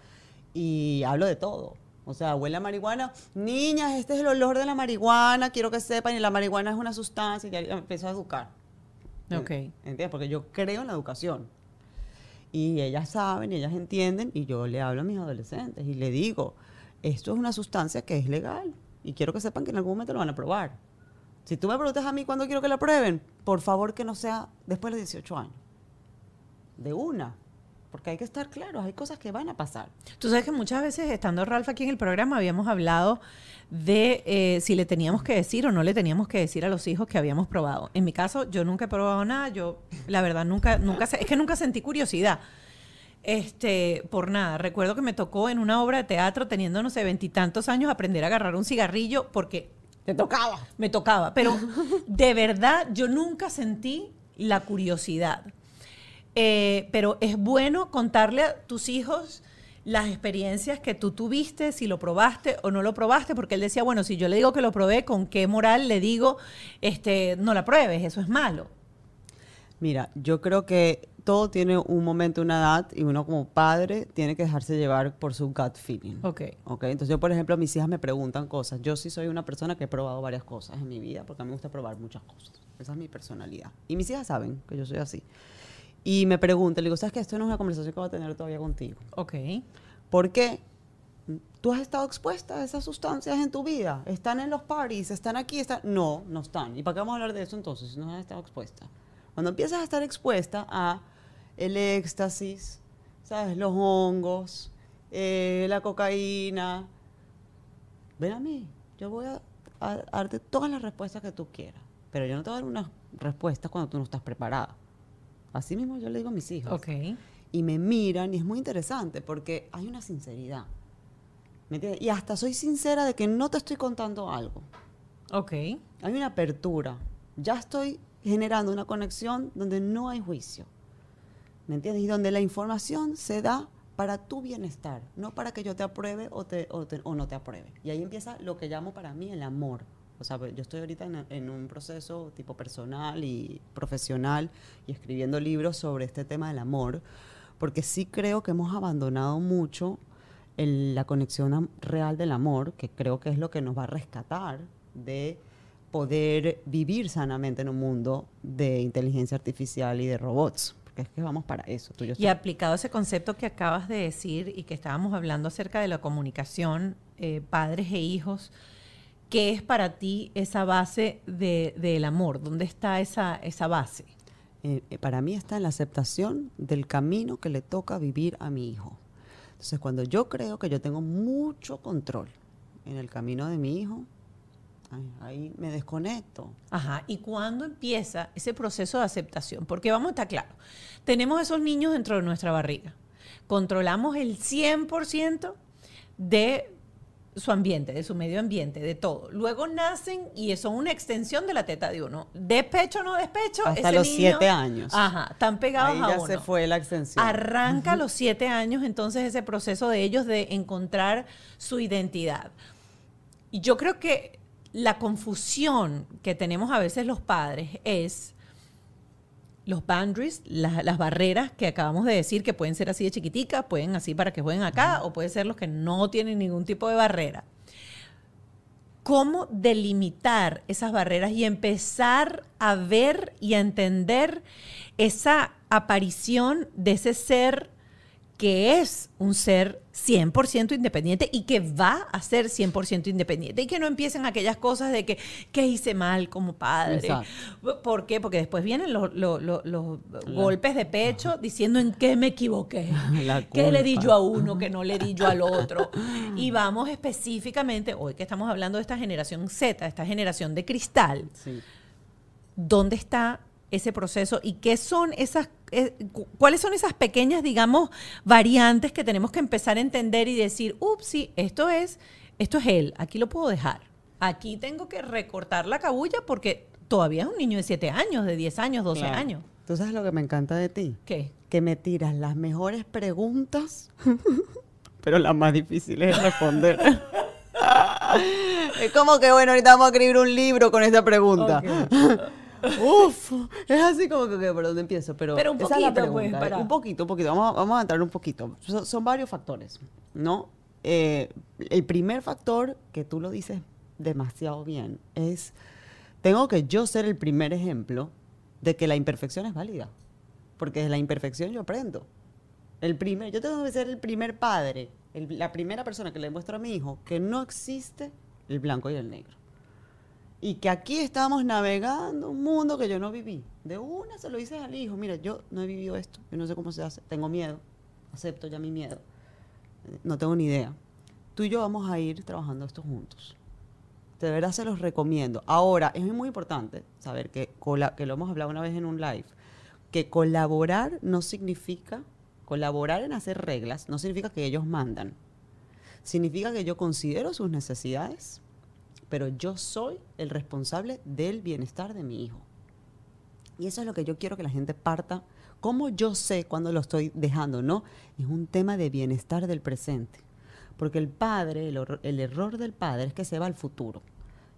Y hablo de todo. O sea, huele a marihuana. Niñas, este es el olor de la marihuana, quiero que sepan, y la marihuana es una sustancia, y ya ya empiezo a educar. Ok. ¿Entiendes? Porque yo creo en la educación. Y ellas saben y ellas entienden y yo le hablo a mis adolescentes y le digo, esto es una sustancia que es legal y quiero que sepan que en algún momento lo van a probar. Si tú me preguntas a mí cuándo quiero que la prueben, por favor que no sea después de los 18 años. de una. Porque hay que estar claros, hay cosas que van a pasar. Tú sabes que muchas veces, estando Ralph aquí en el programa, habíamos hablado de eh, si le teníamos que decir o no le teníamos que decir a los hijos que habíamos probado. En mi caso, yo nunca he probado nada, yo la verdad nunca, nunca, es que nunca sentí curiosidad. Este, por nada. Recuerdo que me tocó en una obra de teatro, teniendo, no sé, veintitantos años, aprender a agarrar un cigarrillo porque Te tocaba. me tocaba. Pero de verdad, yo nunca sentí la curiosidad. Eh, pero es bueno contarle a tus hijos las experiencias que tú tuviste, si lo probaste o no lo probaste, porque él decía, bueno, si yo le digo que lo probé, ¿con qué moral le digo, este, no la pruebes? Eso es malo. Mira, yo creo que todo tiene un momento, una edad, y uno como padre tiene que dejarse llevar por su gut feeling. Ok. Ok, entonces yo, por ejemplo, mis hijas me preguntan cosas. Yo sí soy una persona que he probado varias cosas en mi vida, porque a mí me gusta probar muchas cosas. Esa es mi personalidad. Y mis hijas saben que yo soy así. Y me preguntan, le digo, ¿sabes que esto no es una conversación que voy a tener todavía contigo? Ok. ¿Por qué? ¿Tú has estado expuesta a esas sustancias en tu vida? ¿Están en los parties? ¿Están aquí? Están... No, no están. ¿Y para qué vamos a hablar de eso entonces si no has estado expuesta? Cuando empiezas a estar expuesta a el éxtasis, ¿sabes? Los hongos, eh, la cocaína. Ven a mí, yo voy a, a darte todas las respuestas que tú quieras. Pero yo no te voy a dar unas respuestas cuando tú no estás preparada. Así mismo yo le digo a mis hijos y me miran y es muy interesante porque hay una sinceridad. ¿Me entiendes? Y hasta soy sincera de que no te estoy contando algo. Ok. Hay una apertura. Ya estoy generando una conexión donde no hay juicio. ¿Me entiendes? Y donde la información se da para tu bienestar, no para que yo te apruebe o, te, o, te- o no te apruebe. Y ahí empieza lo que llamo para mí el amor. O sea, yo estoy ahorita en, en un proceso tipo personal y profesional y escribiendo libros sobre este tema del amor, porque sí creo que hemos abandonado mucho el- la conexión real del amor, que creo que es lo que nos va a rescatar de poder vivir sanamente en un mundo de inteligencia artificial y de robots. Porque es que vamos para eso. Tú y Y aplicado ese concepto que acabas de decir y que estábamos hablando acerca de la comunicación, eh, padres e hijos, ¿qué es para ti esa base de- del amor? ¿Dónde está esa, esa base? eh, eh, para mí está en la aceptación del camino que le toca vivir a mi hijo. Entonces, cuando yo creo que yo tengo mucho control en el camino de mi hijo, ay, ahí me desconecto. Ajá, ¿y cuándo empieza ese proceso de aceptación? Porque vamos a estar claros, tenemos esos niños dentro de nuestra barriga, controlamos el 100% de su ambiente, de su medio ambiente, de todo. Luego nacen y son una extensión de la teta de uno. Despecho o no despecho, Hasta ese los niño- siete años. Ajá, están pegados Ahí a ya uno. se fue la extensión. Arranca a los siete años entonces ese proceso de ellos de encontrar su identidad. Y yo creo que la confusión que tenemos a veces los padres es los boundaries, la- las barreras que acabamos de decir que pueden ser así de chiquiticas, pueden así para que jueguen acá, o pueden ser los que no tienen ningún tipo de barrera. ¿Cómo delimitar esas barreras y empezar a ver y a entender esa aparición de ese ser que es un ser 100% independiente y que va a ser 100% independiente y que no empiecen aquellas cosas de que, ¿qué hice mal como padre? Exacto. ¿Por qué? Porque después vienen los, los- los- los golpes de pecho diciendo en qué me equivoqué, qué le di yo a uno, que no le di yo al otro. Y vamos específicamente, hoy que estamos hablando de esta generación Z, esta generación de cristal, Sí. dónde está ese proceso y qué son esas, eh, cu- cuáles son esas pequeñas, digamos, variantes que tenemos que empezar a entender y decir, ups, sí, esto es, esto es él, aquí lo puedo dejar. Aquí tengo que recortar la cabulla porque todavía es un niño de 7 años, de 10 años, 12 Claro. años. ¿Tú sabes lo que me encanta de ti? ¿Qué? Que me tiras las mejores preguntas, pero las más difíciles de responder. es como que, bueno, ahorita vamos a escribir un libro con esta pregunta. Uf, es así como que, ¿por dónde empiezo? Pero, Pero un esa es la poquito, pues, ¿eh? para- Un poquito, un poquito. Vamos, a- vamos a entrar un poquito. Son, son varios factores, ¿no? Eh, el primer factor, que tú lo dices demasiado bien, es, tengo que yo ser el primer ejemplo de que la imperfección es válida. Porque de la imperfección yo aprendo. El primer, yo tengo que ser el primer padre, el- la primera persona que le muestro a mi hijo que no existe el blanco y el negro. Y que aquí estamos navegando un mundo que yo no viví. De una se lo dices al hijo, mira, yo no he vivido esto, yo no sé cómo se hace, tengo miedo, acepto ya mi miedo, no tengo ni idea. Tú y yo vamos a ir trabajando esto juntos. De verdad se los recomiendo. Ahora, es muy importante saber que, que lo hemos hablado una vez en un live, que colaborar no significa, colaborar en hacer reglas, no significa que ellos mandan. Significa que yo considero sus necesidades, pero yo soy el responsable del bienestar de mi hijo. Y eso es lo que yo quiero que la gente parta. ¿Cómo yo sé cuándo lo estoy dejando? No, es un tema de bienestar del presente. Porque el padre, el, error del padre es que se va al futuro.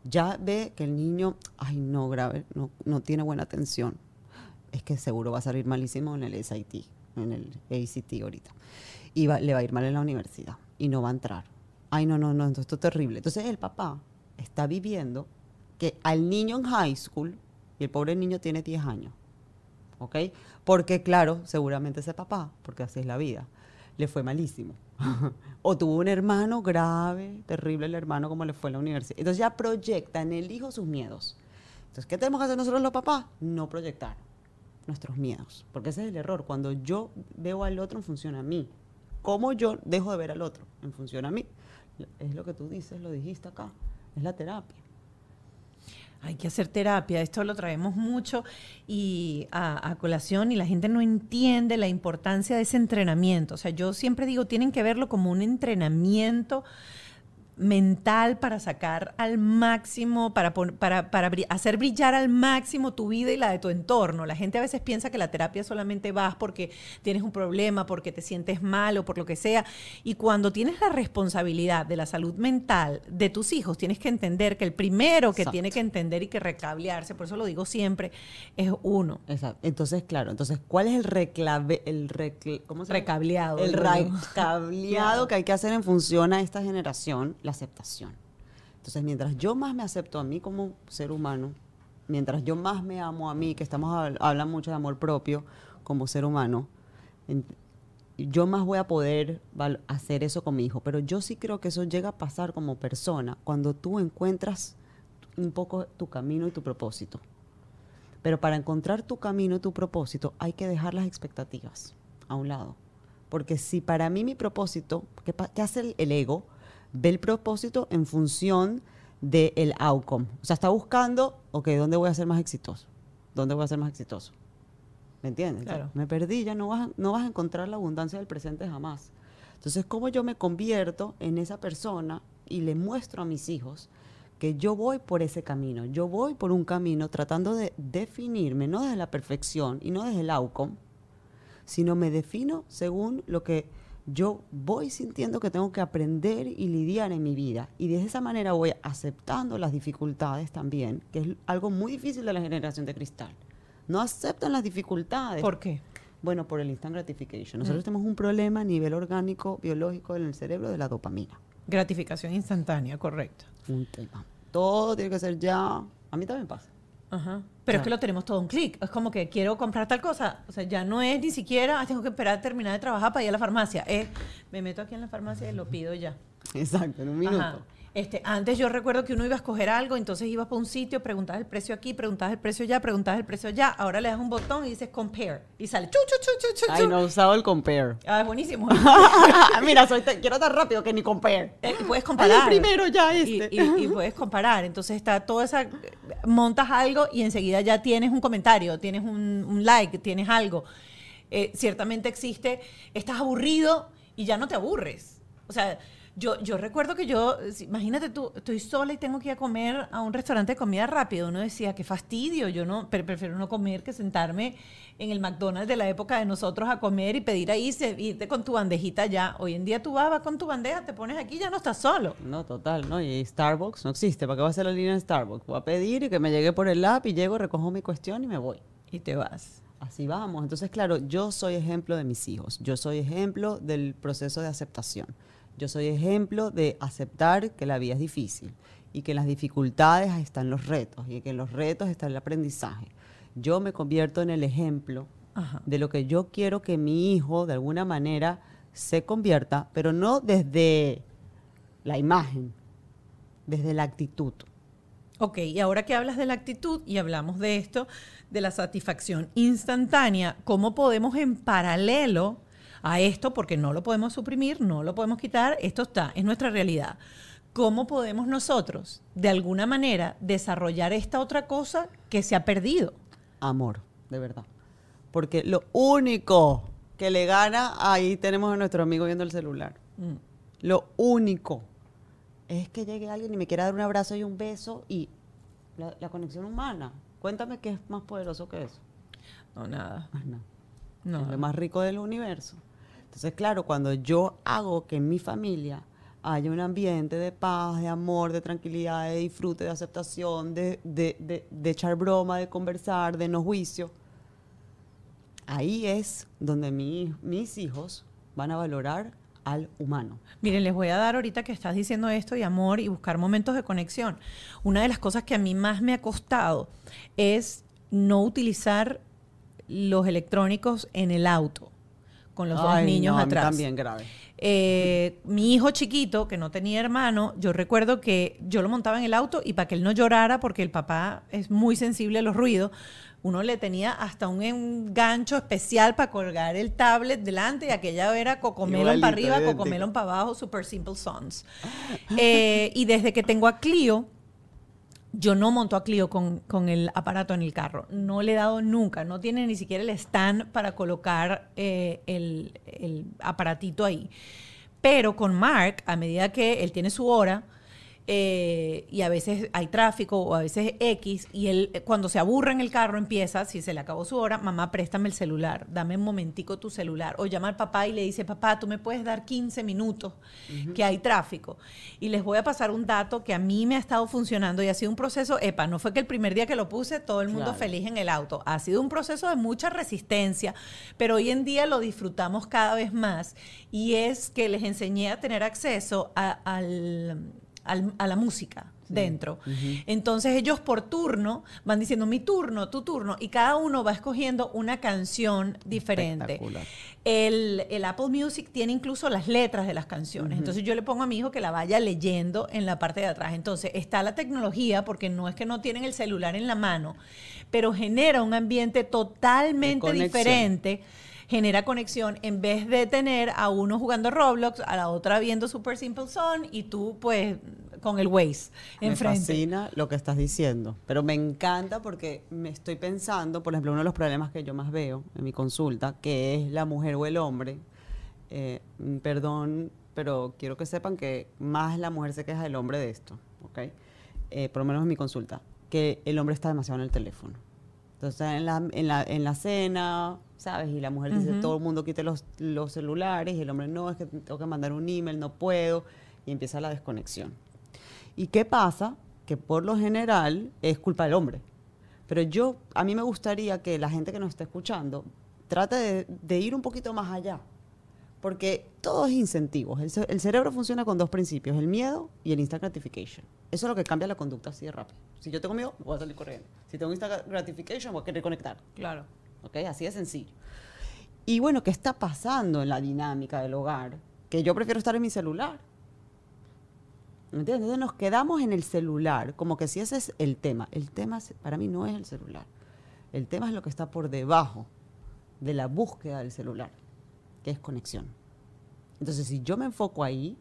Ya ve que el niño, ay no, grave, no, no tiene buena atención. Es que seguro va a salir malísimo en el SIT, en el ACT ahorita. Y le va a ir mal en la universidad y no va a entrar. Ay, no, no, no, esto es terrible. Entonces el papá está viviendo que al niño en high school, y el pobre niño tiene 10 años, ¿ok? Porque claro, seguramente ese papá, porque así es la vida, le fue malísimo. o tuvo un hermano grave, terrible el hermano como le fue en la universidad. Entonces ya proyecta en el hijo sus miedos. Entonces, ¿qué tenemos que hacer nosotros los papás? No proyectar nuestros miedos, porque ese es el error. Cuando yo veo al otro en función a mí, ¿cómo yo dejo de ver al otro en función a mí? Es lo que tú dices, lo dijiste acá, es la terapia. Hay que hacer terapia, esto lo traemos mucho y a, a colación y la gente no entiende la importancia de ese entrenamiento. O sea, yo siempre digo, tienen que verlo como un entrenamiento mental para sacar al máximo, para, para, para hacer brillar al máximo tu vida y la de tu entorno. La gente a veces piensa que la terapia solamente vas porque tienes un problema, porque te sientes mal o por lo que sea. Y cuando tienes la responsabilidad de la salud mental de tus hijos, tienes que entender que el primero que Exacto. tiene que entender y que recablearse, por eso lo digo siempre, es uno. Exacto. Entonces, claro, entonces, ¿cuál es el reclave, el recl- ¿cómo se llama? Recableado. El recableado que hay que hacer en función a esta generación, la aceptación. Entonces, mientras yo más me acepto a mí como ser humano, mientras yo más me amo a mí, que estamos hab- hablan mucho de amor propio como ser humano, yo más voy a poder hacer eso con mi hijo. Pero yo sí creo que eso llega a pasar como persona cuando tú encuentras un poco tu camino y tu propósito. Pero para encontrar tu camino y tu propósito hay que dejar las expectativas a un lado. Porque si para mí mi propósito, ¿qué, pa- qué hace el, el ego? Ve el propósito en función del outcome. O sea, está buscando, ok, ¿dónde voy a ser más exitoso? ¿Dónde voy a ser más exitoso? ¿Me entiendes? Claro. Me perdí, ya no vas, a, no vas a encontrar la abundancia del presente jamás. Entonces, ¿cómo yo me convierto en esa persona y le muestro a mis hijos que yo voy por ese camino? Yo voy por un camino tratando de definirme, no desde la perfección y no desde el outcome, sino me defino según lo que yo voy sintiendo que tengo que aprender y lidiar en mi vida. Y de esa manera voy aceptando las dificultades también, que es algo muy difícil de la generación de cristal. No aceptan las dificultades. ¿Por qué? Bueno, por el instant gratification. Nosotros tenemos un problema a nivel orgánico, biológico en el cerebro de la dopamina. Gratificación instantánea, correcto. Un tema. Todo tiene que ser ya. A mí también pasa. Ajá. Pero es que lo tenemos todo a un clic. Es como que quiero comprar tal cosa. O sea, ya no es ni siquiera, "Ah, tengo que esperar a terminar de trabajar para ir a la farmacia. Es, me meto aquí en la farmacia y lo pido ya. Exacto, en un minuto. Ajá. Este, antes yo recuerdo que uno iba a escoger algo, entonces ibas para un sitio, preguntabas el precio aquí, preguntabas el precio allá, preguntabas el precio allá. Ahora le das un botón y dices compare. Y sale chu, chu, chu, chu, chu, Ay, no he usado el compare. Ah, es buenísimo. Mira, soy quiero tan rápido que ni compare. Eh, y puedes Ay, comparar. el primero ya Y, este. y- y puedes comparar. Entonces está toda esa. Montas algo y enseguida ya tienes un comentario, tienes un, un like, tienes algo. Eh, ciertamente existe. Estás aburrido y ya no te aburres. O sea. Yo, yo recuerdo que yo, imagínate tú, estoy sola y tengo que ir a comer a un restaurante de comida rápida. Uno decía, qué fastidio, yo no, pre- prefiero no comer que sentarme en el McDonald's de la época de nosotros a comer y pedir ahí, irte con tu bandejita ya. Hoy en día tú vas, vas con tu bandeja, te pones aquí, ya no estás solo. No, total, ¿no? Y Starbucks no existe. ¿Para qué va a ser la línea de Starbucks? Voy a pedir y que me llegue por el app y llego, recojo mi cuestión y me voy. Y te vas. Así vamos. Entonces, claro, yo soy ejemplo de mis hijos. Yo soy ejemplo del proceso de aceptación. Yo soy ejemplo de aceptar que la vida es difícil y que en las dificultades están los retos y que en los retos está el aprendizaje. Yo me convierto en el ejemplo Ajá. de lo que yo quiero que mi hijo de alguna manera se convierta, pero no desde la imagen, desde la actitud. Ok, y ahora que hablas de la actitud y hablamos de esto, de la satisfacción instantánea, ¿cómo podemos en paralelo a esto, porque no lo podemos suprimir, no lo podemos quitar, esto está, es nuestra realidad? ¿Cómo podemos nosotros, de alguna manera, desarrollar esta otra cosa que se ha perdido? Amor, de verdad. Porque lo único que le gana, ahí tenemos a nuestro amigo viendo el celular. Mm. Lo único es que llegue alguien y me quiera dar un abrazo y un beso y la, la conexión humana. Cuéntame qué es más poderoso que eso. No, nada. Más nada. No. Es lo más rico del universo. Entonces, claro, cuando yo hago que en mi familia haya un ambiente de paz, de amor, de tranquilidad, de disfrute, de aceptación, de, de- de- de echar broma, de conversar, de no juicio, ahí es donde mi- mis hijos van a valorar al humano. Miren, les voy a dar ahorita que estás diciendo esto y amor y buscar momentos de conexión. Una de las cosas que a mí más me ha costado es no utilizar los electrónicos en el auto con los dos niños no, a mí atrás. también grave. Eh, mi hijo chiquito, que no tenía hermano, yo recuerdo que yo lo montaba en el auto y para que él no llorara, porque el papá es muy sensible a los ruidos, uno le tenía hasta un engancho especial para colgar el tablet delante y aquella era cocomelon para arriba, cocomelon para abajo, Super Simple Sons. Eh, y desde que tengo a Clio, yo no monto a Clio con, con el aparato en el carro. No le he dado nunca. No tiene ni siquiera el stand para colocar eh, el, el aparatito ahí. Pero con Mark, a medida que él tiene su hora, eh, y a veces hay tráfico o a veces X, y él eh, cuando se aburre en el carro empieza, si se le acabó su hora, mamá, préstame el celular, dame un momentico tu celular. O llama al papá y le dice, papá, tú me puedes dar 15 minutos que hay tráfico. Y les voy a pasar un dato que a mí me ha estado funcionando y ha sido un proceso, epa, no fue que el primer día que lo puse todo el mundo Claro. feliz en el auto, ha sido un proceso de mucha resistencia, pero hoy en día lo disfrutamos cada vez más y es que les enseñé a tener acceso a, al- al- a la música dentro. Entonces ellos por turno van diciendo mi turno, tu turno, y cada uno va escogiendo una canción diferente. El, el Apple Music tiene incluso las letras de las canciones. Entonces yo le pongo a mi hijo que la vaya leyendo en la parte de atrás. Entonces está la tecnología, porque no es que no tienen el celular en la mano, pero genera un ambiente totalmente diferente. Genera conexión en vez de tener a uno jugando Roblox, a la otra viendo Super Simple Son y tú pues con el Waze Me enfrente. fascina lo que estás diciendo, pero me encanta porque me estoy pensando, por ejemplo, uno de los problemas que yo más veo en mi consulta, que es la mujer o el hombre. Eh, perdón, pero quiero que sepan que más la mujer se queja del hombre de esto, ¿ok? Eh, por lo menos en mi consulta, que el hombre está demasiado en el teléfono. Entonces, en la, en la, en la cena, ¿sabes? Y la mujer dice, Ujú. todo el mundo quite los, los celulares, y el hombre, no, es que tengo que mandar un email, no puedo, y empieza la desconexión. ¿Y qué pasa? Que por lo general es culpa del hombre. Pero yo, a mí me gustaría que la gente que nos está escuchando trate de, de ir un poquito más allá. Porque todo es incentivos. El, el cerebro funciona con dos principios, el miedo y el instant gratification. Eso es lo que cambia la conducta así de rápido. Si yo tengo miedo, voy a salir corriendo. Si tengo instant gratification, voy a querer conectar. Claro. ¿ok? Así de sencillo. Y bueno, ¿qué está pasando en la dinámica del hogar? Que yo prefiero estar en mi celular. ¿Me entiendes? Entonces nos quedamos en el celular, como que si ese es el tema. El tema para mí no es el celular. El tema es lo que está por debajo de la búsqueda del celular, que es conexión. Entonces, si yo me enfoco ahí,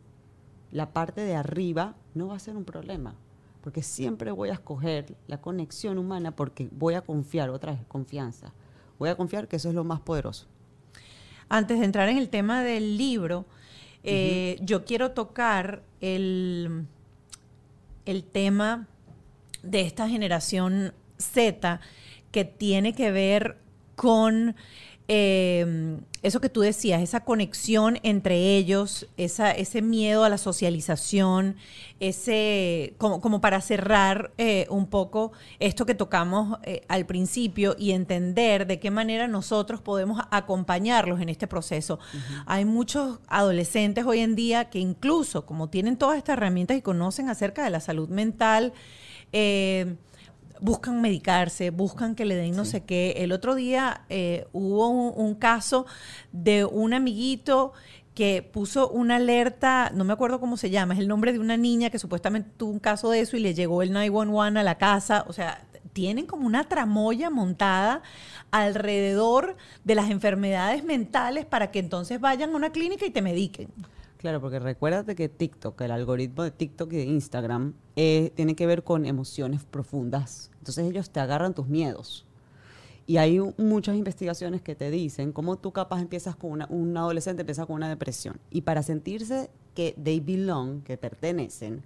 la parte de arriba no va a ser un problema, porque siempre voy a escoger la conexión humana porque voy a confiar, otra vez, confianza. Voy a confiar que eso es lo más poderoso. Antes de entrar en el tema del libro, eh, yo quiero tocar el, el tema de esta generación Z que tiene que ver con eh, eso que tú decías, esa conexión entre ellos, esa, ese miedo a la socialización, ese, como, como para cerrar eh, un poco esto que tocamos eh, al principio y entender de qué manera nosotros podemos acompañarlos en este proceso. Hay muchos adolescentes hoy en día que incluso como tienen todas estas herramientas y conocen acerca de la salud mental, eh, buscan medicarse, buscan que le den no sé qué. El otro día eh, hubo un, un caso de un amiguito que puso una alerta, no me acuerdo cómo se llama, es el nombre de una niña que supuestamente tuvo un caso de eso y le llegó el 911 a la casa. O sea, tienen como una tramoya montada alrededor de las enfermedades mentales para que entonces vayan a una clínica y te mediquen. Claro, porque recuérdate que TikTok, el algoritmo de TikTok y de Instagram, eh, tiene que ver con emociones profundas. Entonces ellos te agarran tus miedos. Y hay muchas investigaciones que te dicen cómo tú capaz empiezas con una, un adolescente empieza con una depresión. Y para sentirse que they belong, que pertenecen,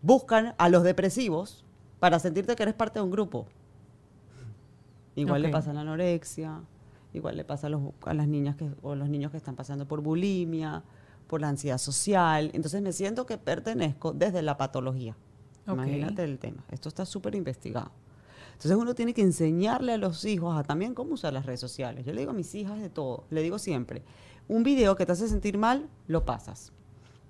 buscan a los depresivos para sentirte que eres parte de un grupo. Igual le pasa a la anorexia, igual le pasa a, los, a las niñas que, o los niños que están pasando por bulimia, por la ansiedad social. Entonces me siento que pertenezco desde la patología. Imagínate el tema. Esto está súper investigado. Entonces uno tiene que enseñarle a los hijos a también cómo usar las redes sociales. Yo le digo a mis hijas de todo, le digo siempre, un video que te hace sentir mal, lo pasas.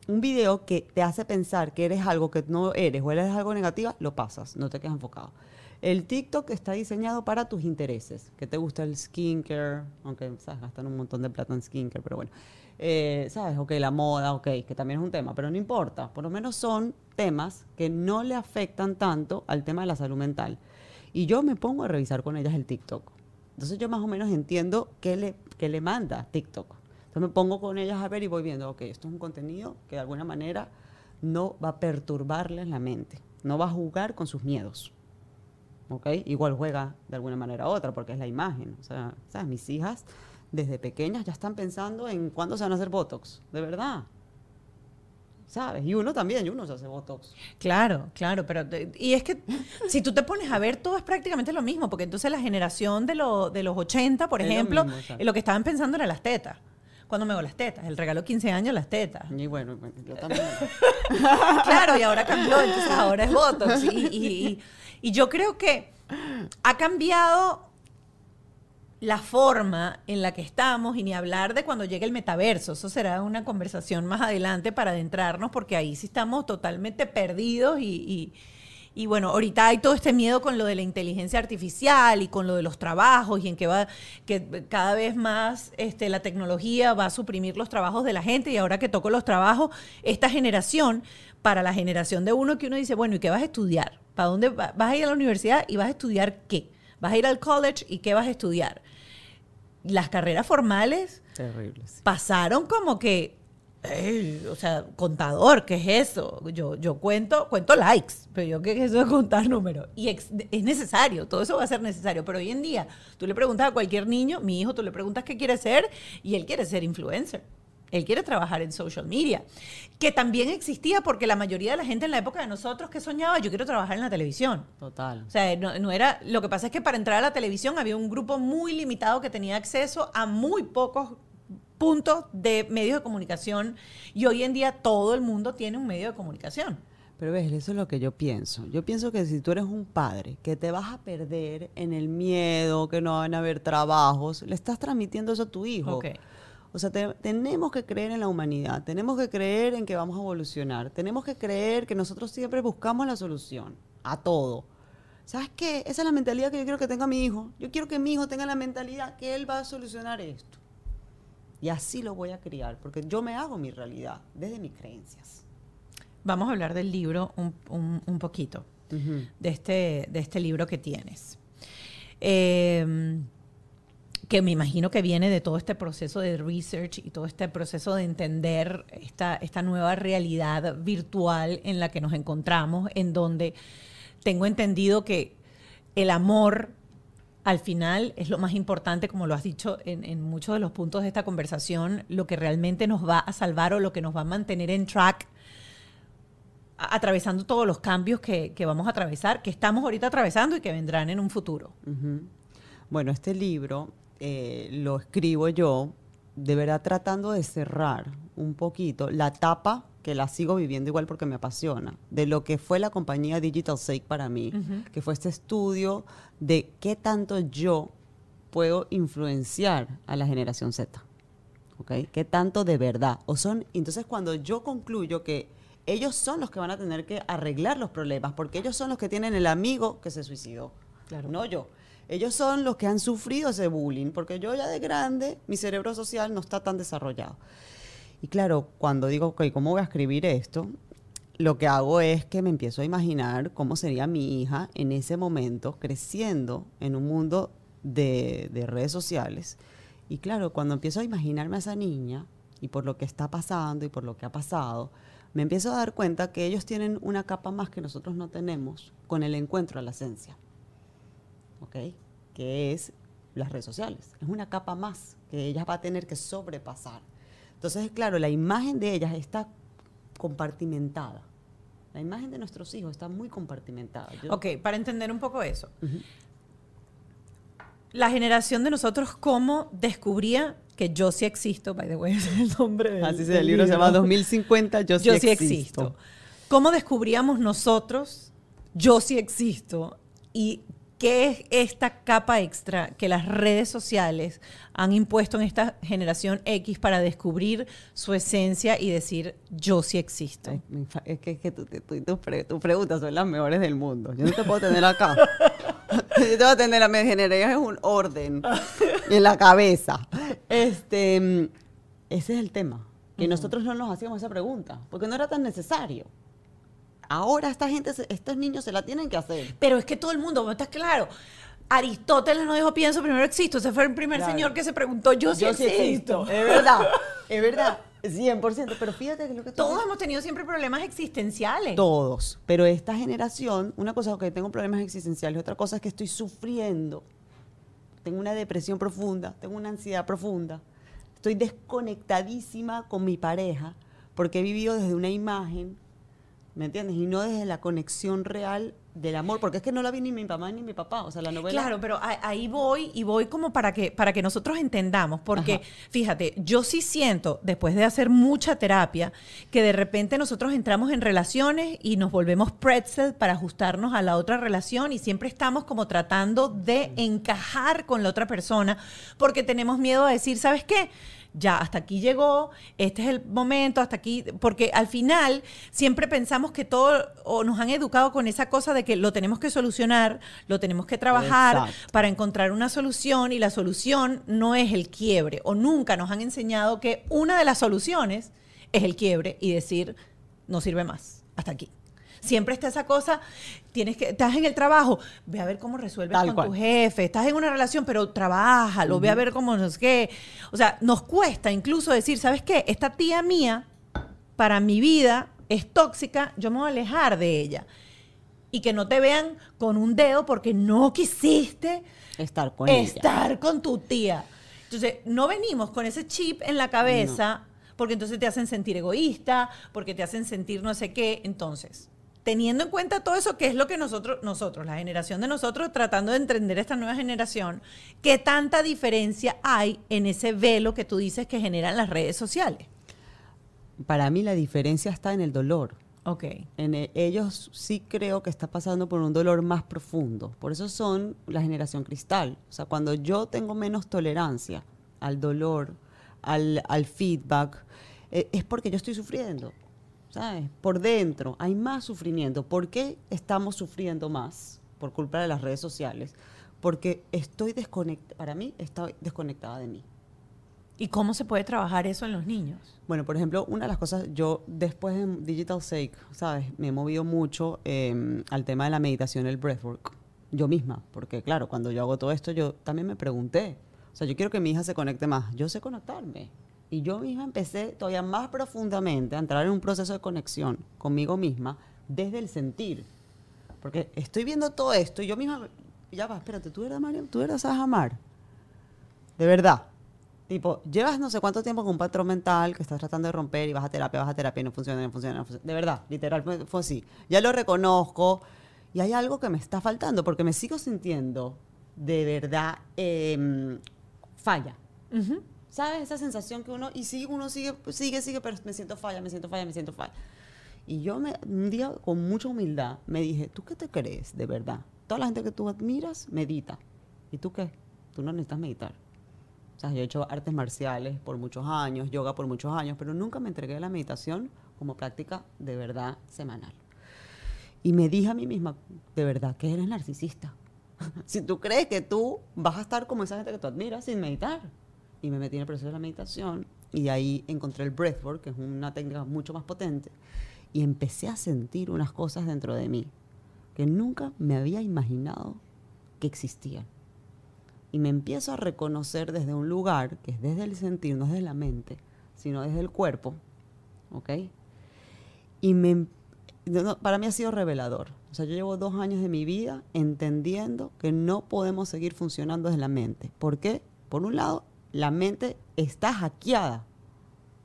Un video que te hace pensar que eres algo que no eres o eres algo negativa, lo pasas, no te quedas enfocado. El TikTok está diseñado para tus intereses, que te gusta el skincare, aunque sabes, gastan un montón de plata en skincare, pero bueno. Eh, ¿Sabes? Ok, la moda, ok, que también es un tema, pero no importa. Por lo menos son temas que no le afectan tanto al tema de la salud mental. Y yo me pongo a revisar con ellas el TikTok. Entonces yo más o menos entiendo qué le, qué le manda TikTok. Entonces me pongo con ellas a ver y voy viendo, ok, esto es un contenido que de alguna manera no va a perturbarles la mente, no va a jugar con sus miedos. ¿ok? Igual juega de alguna manera u otra, porque es la imagen. O sea, ¿sabes? Mis hijas desde pequeñas ya están pensando en cuándo se van a hacer Botox, de verdad. ¿Sabes? Y uno también, y uno se hace Botox. Claro, claro, pero te- y es que si tú te pones a ver todo es prácticamente lo mismo, porque entonces la generación de, lo- de los 80, por Es lo ejemplo, mismo, eh, lo que estaban pensando era las tetas. Cuando me hago las tetas, el regalo de 15 años, las tetas. Y bueno, bueno, yo también. Claro, y ahora cambió, entonces ahora es Botox. Y, y- y- y yo creo que ha cambiado la forma en la que estamos y ni hablar de cuando llegue el metaverso. Eso será una conversación más adelante para adentrarnos porque ahí sí estamos totalmente perdidos y, y- bueno, ahorita hay todo este miedo con lo de la inteligencia artificial y con lo de los trabajos y en que va que cada vez más este, la tecnología va a suprimir los trabajos de la gente y ahora que toco los trabajos, esta generación, para la generación de uno que uno dice, bueno, ¿y qué vas a estudiar? ¿Para dónde va- vas a ir a la universidad y vas a estudiar qué? ¿Vas a ir al college y qué vas a estudiar? Las carreras formales Terrible. sí. pasaron como que, ey, o sea, contador, ¿qué es eso? Yo, yo cuento, cuento likes, pero yo qué es eso de contar números. Y ex- es necesario, todo eso va a ser necesario. Pero hoy en día, tú le preguntas a cualquier niño, mi hijo, tú le preguntas qué quiere ser y él quiere ser influencer. Él quiere trabajar en social media, que también existía porque la mayoría de la gente en la época de nosotros que soñaba, yo quiero trabajar en la televisión. Total. O sea, no, no era. Lo que pasa es que para entrar a la televisión había un grupo muy limitado que tenía acceso a muy pocos puntos de medios de comunicación y hoy en día todo el mundo tiene un medio de comunicación. Pero ves, eso es lo que yo pienso. Yo pienso que si tú eres un padre que te vas a perder en el miedo, que no van a haber trabajos, le estás transmitiendo eso a tu hijo. Ok. O sea, te- tenemos que creer en la humanidad, tenemos que creer en que vamos a evolucionar, tenemos que creer que nosotros siempre buscamos la solución a todo. ¿Sabes qué? Esa es la mentalidad que yo quiero que tenga mi hijo. Yo quiero que mi hijo tenga la mentalidad que él va a solucionar esto. Y así lo voy a criar, porque yo me hago mi realidad desde mis creencias. Vamos a hablar del libro un, un- un poquito, de este, de este libro que tienes. Eh, que me imagino que viene de todo este proceso de research y todo este proceso de entender esta, esta nueva realidad virtual en la que nos encontramos, en donde tengo entendido que el amor al final es lo más importante, como lo has dicho en, muchos de los puntos de esta conversación, lo que realmente nos va a salvar o lo que nos va a mantener en track atravesando todos los cambios que, que vamos a atravesar, que estamos ahorita atravesando y que vendrán en un futuro. Bueno, este libro eh, lo escribo yo, de verdad tratando de cerrar un poquito la etapa que la sigo viviendo igual porque me apasiona, de lo que fue la compañía Digital Sake para mí, que fue este estudio de qué tanto yo puedo influenciar a la generación Z. ¿ok? ¿Qué tanto de verdad? O son, entonces cuando yo concluyo que ellos son los que van a tener que arreglar los problemas, porque ellos son los que tienen el amigo que se suicidó, Claro. no yo. Ellos son los que han sufrido ese bullying, porque yo ya de grande, mi cerebro social no está tan desarrollado. Y claro, cuando digo, ok, ¿cómo voy a escribir esto? Lo que hago es que me empiezo a imaginar cómo sería mi hija en ese momento creciendo en un mundo de, de redes sociales. Y claro, cuando empiezo a imaginarme a esa niña y por lo que está pasando y por lo que ha pasado, me empiezo a dar cuenta que ellos tienen una capa más que nosotros no tenemos con el encuentro a la esencia. ¿Ok? Que es las redes sociales. Es una capa más que ella va a tener que sobrepasar. Entonces, claro, la imagen de ellas está compartimentada. La imagen de nuestros hijos está muy compartimentada. Yo- Ok, para entender un poco eso. La generación de nosotros, ¿cómo descubría que yo sí existo? By the way, es el nombre del, Así se del el libro se llama 2050, yo, Yo sí, sí existo. existo. ¿Cómo descubríamos nosotros yo sí existo? ¿Y qué es esta capa extra que las redes sociales han impuesto en esta generación X para descubrir su esencia y decir yo sí existo? Ay, me Es que, es que tu- tu- tu- tus pre- tus preguntas son las mejores del mundo. Yo no te puedo tener acá. Yo te voy a tener a mi generación es un orden en la cabeza. Este, mm, ese es el tema. Que nosotros no nos hacíamos esa pregunta, porque no era tan necesario. Ahora esta gente, estos niños se la tienen que hacer. Pero es que todo el mundo, ¿estás claro? Aristóteles no dijo pienso, primero existo. Ese fue el primer Claro. señor que se preguntó yo sí existo. Es verdad, es verdad. 100%. Pero fíjate que lo que Todos hemos tenido siempre problemas existenciales. Todos. Pero esta generación, una cosa es que tengo problemas existenciales, otra cosa es que estoy sufriendo. Tengo una depresión profunda, tengo una ansiedad profunda. Estoy desconectadísima con mi pareja porque he vivido desde una imagen, ¿me entiendes? Y no desde la conexión real del amor, porque es que no la vi ni mi mamá ni mi papá. O sea, la novela. Claro, pero ahí voy y voy como para que, para que nosotros entendamos, porque Ajá. fíjate, yo sí siento, después de hacer mucha terapia, que de repente nosotros entramos en relaciones y nos volvemos pretzel para ajustarnos a la otra relación y siempre estamos como tratando de encajar con la otra persona, porque tenemos miedo a decir, ¿sabes qué? Ya hasta aquí llegó, este es el momento, hasta aquí, porque al final siempre pensamos que todo, o nos han educado con esa cosa de que lo tenemos que solucionar, lo tenemos que trabajar Exacto. para encontrar una solución y la solución no es el quiebre, o nunca nos han enseñado que una de las soluciones es el quiebre y decir, no sirve más, hasta aquí. Siempre está esa cosa, tienes que, estás en el trabajo, ve a ver cómo resuelves Tal con cual. tu jefe, estás en una relación, pero trabájalo, ve a ver cómo no sé qué. O sea, nos cuesta incluso decir, ¿sabes qué? Esta tía mía, para mi vida, es tóxica, yo me voy a alejar de ella. Y que no te vean con un dedo porque no quisiste Estar con ella. estar con tu tía. Entonces, no venimos con ese chip en la cabeza porque entonces te hacen sentir egoísta, porque te hacen sentir no sé qué. Entonces, teniendo en cuenta todo eso, que es lo que nosotros, nosotros, la generación de nosotros, tratando de entender esta nueva generación, ¿qué tanta diferencia hay en ese velo que tú dices que generan las redes sociales? Para mí la diferencia está en el dolor. Ok. En e- ellos sí creo que está pasando por un dolor más profundo. Por eso son la generación cristal. O sea, cuando yo tengo menos tolerancia al dolor, al, al feedback, eh, es porque yo estoy sufriendo. ¿Sabes? Por dentro hay más sufrimiento. ¿Por qué estamos sufriendo más? Por culpa de las redes sociales. Porque estoy desconectada, para mí, estoy desconectada de mí. ¿Y cómo se puede trabajar eso en los niños? Bueno, por ejemplo, una de las cosas, yo después de Digital Sake, ¿sabes? Me he movido mucho eh, al tema de la meditación, el breathwork, yo misma, porque claro, cuando yo hago todo esto, yo también me pregunté, o sea, yo quiero que mi hija se conecte más, yo sé conectarme. Y yo misma empecé todavía más profundamente a entrar en un proceso de conexión conmigo misma desde el sentir. Porque estoy viendo todo esto y yo misma, ya va, espérate, ¿tú eras María? ¿Tú eras amar? De verdad. Tipo, llevas no sé cuánto tiempo con un patrón mental que estás tratando de romper y vas a terapia, vas a terapia y no funciona, no funciona, no funciona. De verdad, literal, fue, así. Ya lo reconozco y hay algo que me está faltando porque me sigo sintiendo de verdad em, falla. Ujú. ¿Sabes? Esa sensación que uno, y sigue, uno sigue, sigue, sigue, pero me siento falla, me siento falla, me siento falla. Y yo me, un día con mucha humildad me dije, ¿tú qué te crees de verdad? Toda la gente que tú admiras medita. ¿Y tú qué? Tú no necesitas meditar. O sea, yo he hecho artes marciales por muchos años, yoga por muchos años, pero nunca me entregué a la meditación como práctica de verdad semanal. Y me dije a mí misma, de verdad que eres narcisista. si tú crees que tú vas a estar como esa gente que tú admiras sin meditar. Y me metí en el proceso de la meditación y ahí encontré el breathwork, que es una técnica mucho más potente, y empecé a sentir unas cosas dentro de mí que nunca me había imaginado que existían. Y me empiezo a reconocer desde un lugar, que es desde el sentir, no desde la mente, sino desde el cuerpo, ¿ok? Y me, para mí ha sido revelador. O sea, yo llevo dos años de mi vida entendiendo que no podemos seguir funcionando desde la mente. ¿Por qué? Por un lado, la mente está hackeada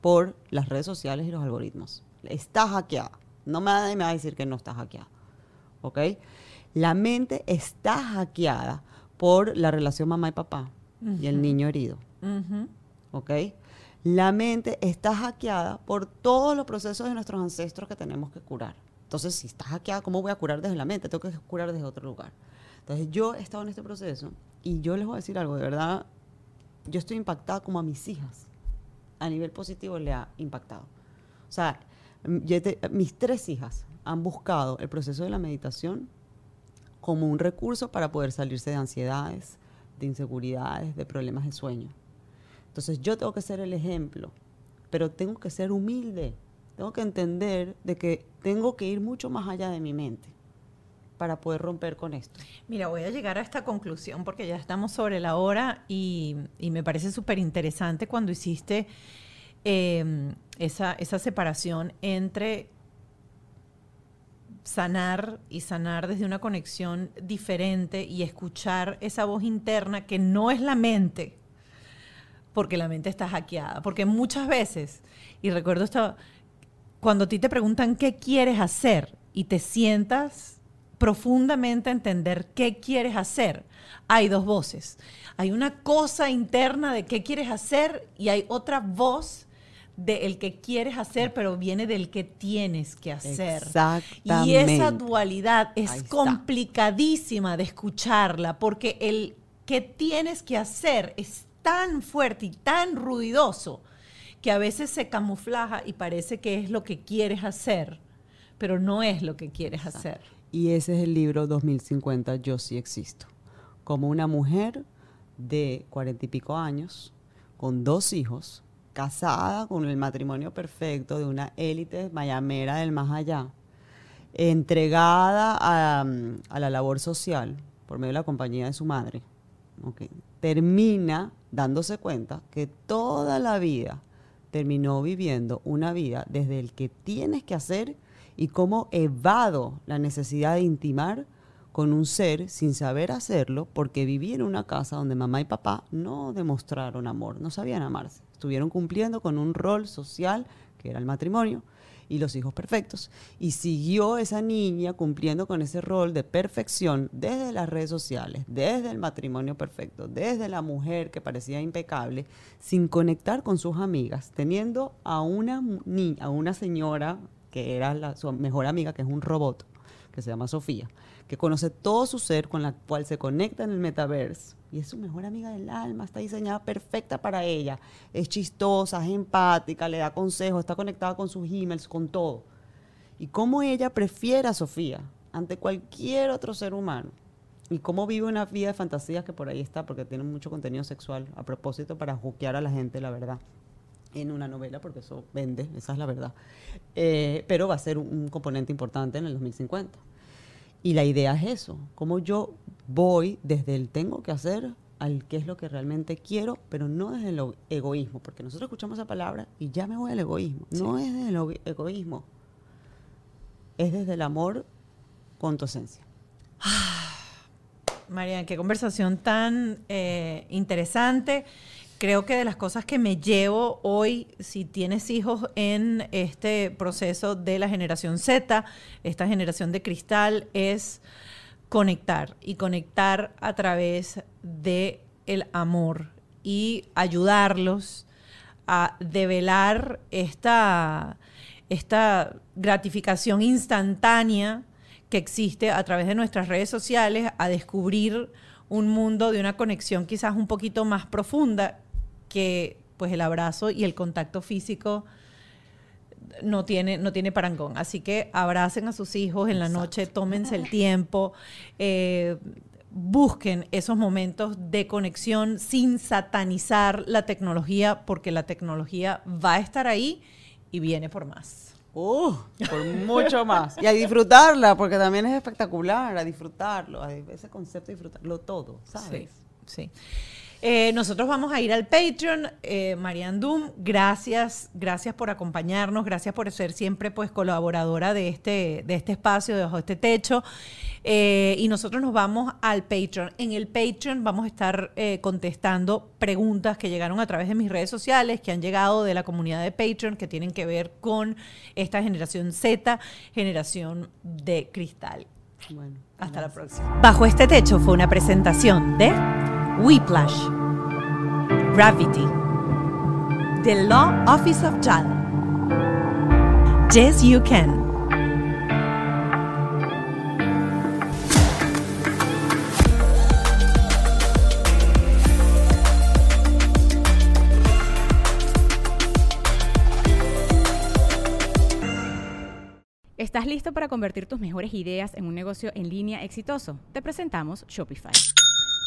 por las redes sociales y los algoritmos. Está hackeada. No me, me va a decir que no está hackeada. ¿Ok? La mente está hackeada por la relación mamá y papá y el niño herido. ¿Ok? La mente está hackeada por todos los procesos de nuestros ancestros que tenemos que curar. Entonces, si está hackeada, ¿cómo voy a curar desde la mente? Tengo que curar desde otro lugar. Entonces, yo he estado en este proceso y yo les voy a decir algo, de verdad, yo estoy impactada como a mis hijas. A nivel positivo le ha impactado. O sea, mis tres hijas han buscado el proceso de la meditación como un recurso para poder salirse de ansiedades, de inseguridades, de problemas de sueño. Entonces yo tengo que ser el ejemplo, pero tengo que ser humilde, tengo que entender de que tengo que ir mucho más allá de mi mente para poder romper con esto? Mira, voy a llegar a esta conclusión porque ya estamos sobre la hora y, me parece súper interesante cuando hiciste em, esa, separación entre sanar y sanar desde una conexión diferente y escuchar esa voz interna que no es la mente, porque la mente está hackeada. Porque muchas veces, y recuerdo esto, cuando a ti te preguntan qué quieres hacer y te sientas profundamente entender qué quieres hacer, hay dos voces. Hay una cosa interna de qué quieres hacer y hay otra voz de el que quieres hacer, pero viene del que tienes que hacer. Exactamente. Y esa dualidad es complicadísima de escucharla porque el que tienes que hacer es tan fuerte y tan ruidoso que a veces se camuflaja y parece que es lo que quieres hacer, pero no es lo que quieres hacer. Y ese es el libro 2050, Yo sí existo. Como una mujer de cuarenta y pico años, con dos hijos, casada con el matrimonio perfecto de una élite mayamera del más allá, entregada a, la labor social por medio de la compañía de su madre, termina dándose cuenta que toda la vida terminó viviendo una vida desde el que tienes que hacer y cómo evado la necesidad de intimar con un ser sin saber hacerlo porque viví en una casa donde mamá y papá no demostraron amor, no sabían amarse. Estuvieron cumpliendo con un rol social que era el matrimonio y los hijos perfectos. Y siguió esa niña cumpliendo con ese rol de perfección desde las redes sociales, desde el matrimonio perfecto, desde la mujer que parecía impecable, sin conectar con sus amigas, teniendo a una, niña, a una señora que era su mejor amiga, que es un robot, que se llama Sofía, que conoce todo su ser, con la cual se conecta en el metaverse. Y es su mejor amiga del alma, está diseñada perfecta para ella. Es chistosa, es empática, le da consejos, está conectada con sus emails, con todo. Y cómo ella prefiere a Sofía ante cualquier otro ser humano. Y cómo vive una vida de fantasías que por ahí está, porque tiene mucho contenido sexual a propósito para juquear a la gente, la verdad en una novela, porque eso vende, esa es la verdad. Eh, pero va a ser un, componente importante en el 2050. Y la idea es eso, cómo yo voy desde el tengo que hacer al qué es lo que realmente quiero, pero no desde el egoísmo, porque nosotros escuchamos esa palabra y ya me voy al egoísmo. No es desde el egoísmo, es desde el amor con tu esencia. María, qué conversación tan eh, interesante creo que de las cosas que me llevo hoy, si tienes hijos en este proceso de la generación Z, esta generación de cristal, es conectar y conectar a través de el amor y ayudarlos a develar esta, esta gratificación instantánea que existe a través de nuestras redes sociales, a descubrir un mundo de una conexión quizás un poquito más profunda que pues el abrazo y el contacto físico no tiene, no tiene parangón. Así que abracen a sus hijos en la noche, tómense el tiempo. Eh, busquen esos momentos de conexión sin satanizar la tecnología, porque la tecnología va a estar ahí y viene por más. Uh, por mucho más. Y a disfrutarla, porque también es espectacular, a disfrutarlo, a ese concepto de disfrutarlo todo, ¿sabes? Sí, sí. Eh, nosotros vamos a ir al Patreon. Eh, Marian Doom, gracias, gracias por acompañarnos, gracias por ser siempre pues colaboradora de este, de este espacio, de este techo. Eh, y nosotros nos vamos al Patreon. En el Patreon vamos a estar eh, contestando preguntas que llegaron a través de mis redes sociales, que han llegado de la comunidad de Patreon, que tienen que ver con esta generación Z, generación de cristal. Bueno, Hasta la próxima. Bajo este techo fue una presentación de Whiplash, Gravity, The Law Office of JAL, Yes You Can. ¿Estás listo para convertir tus mejores ideas en un negocio en línea exitoso? Te presentamos Shopify.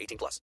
18 plus.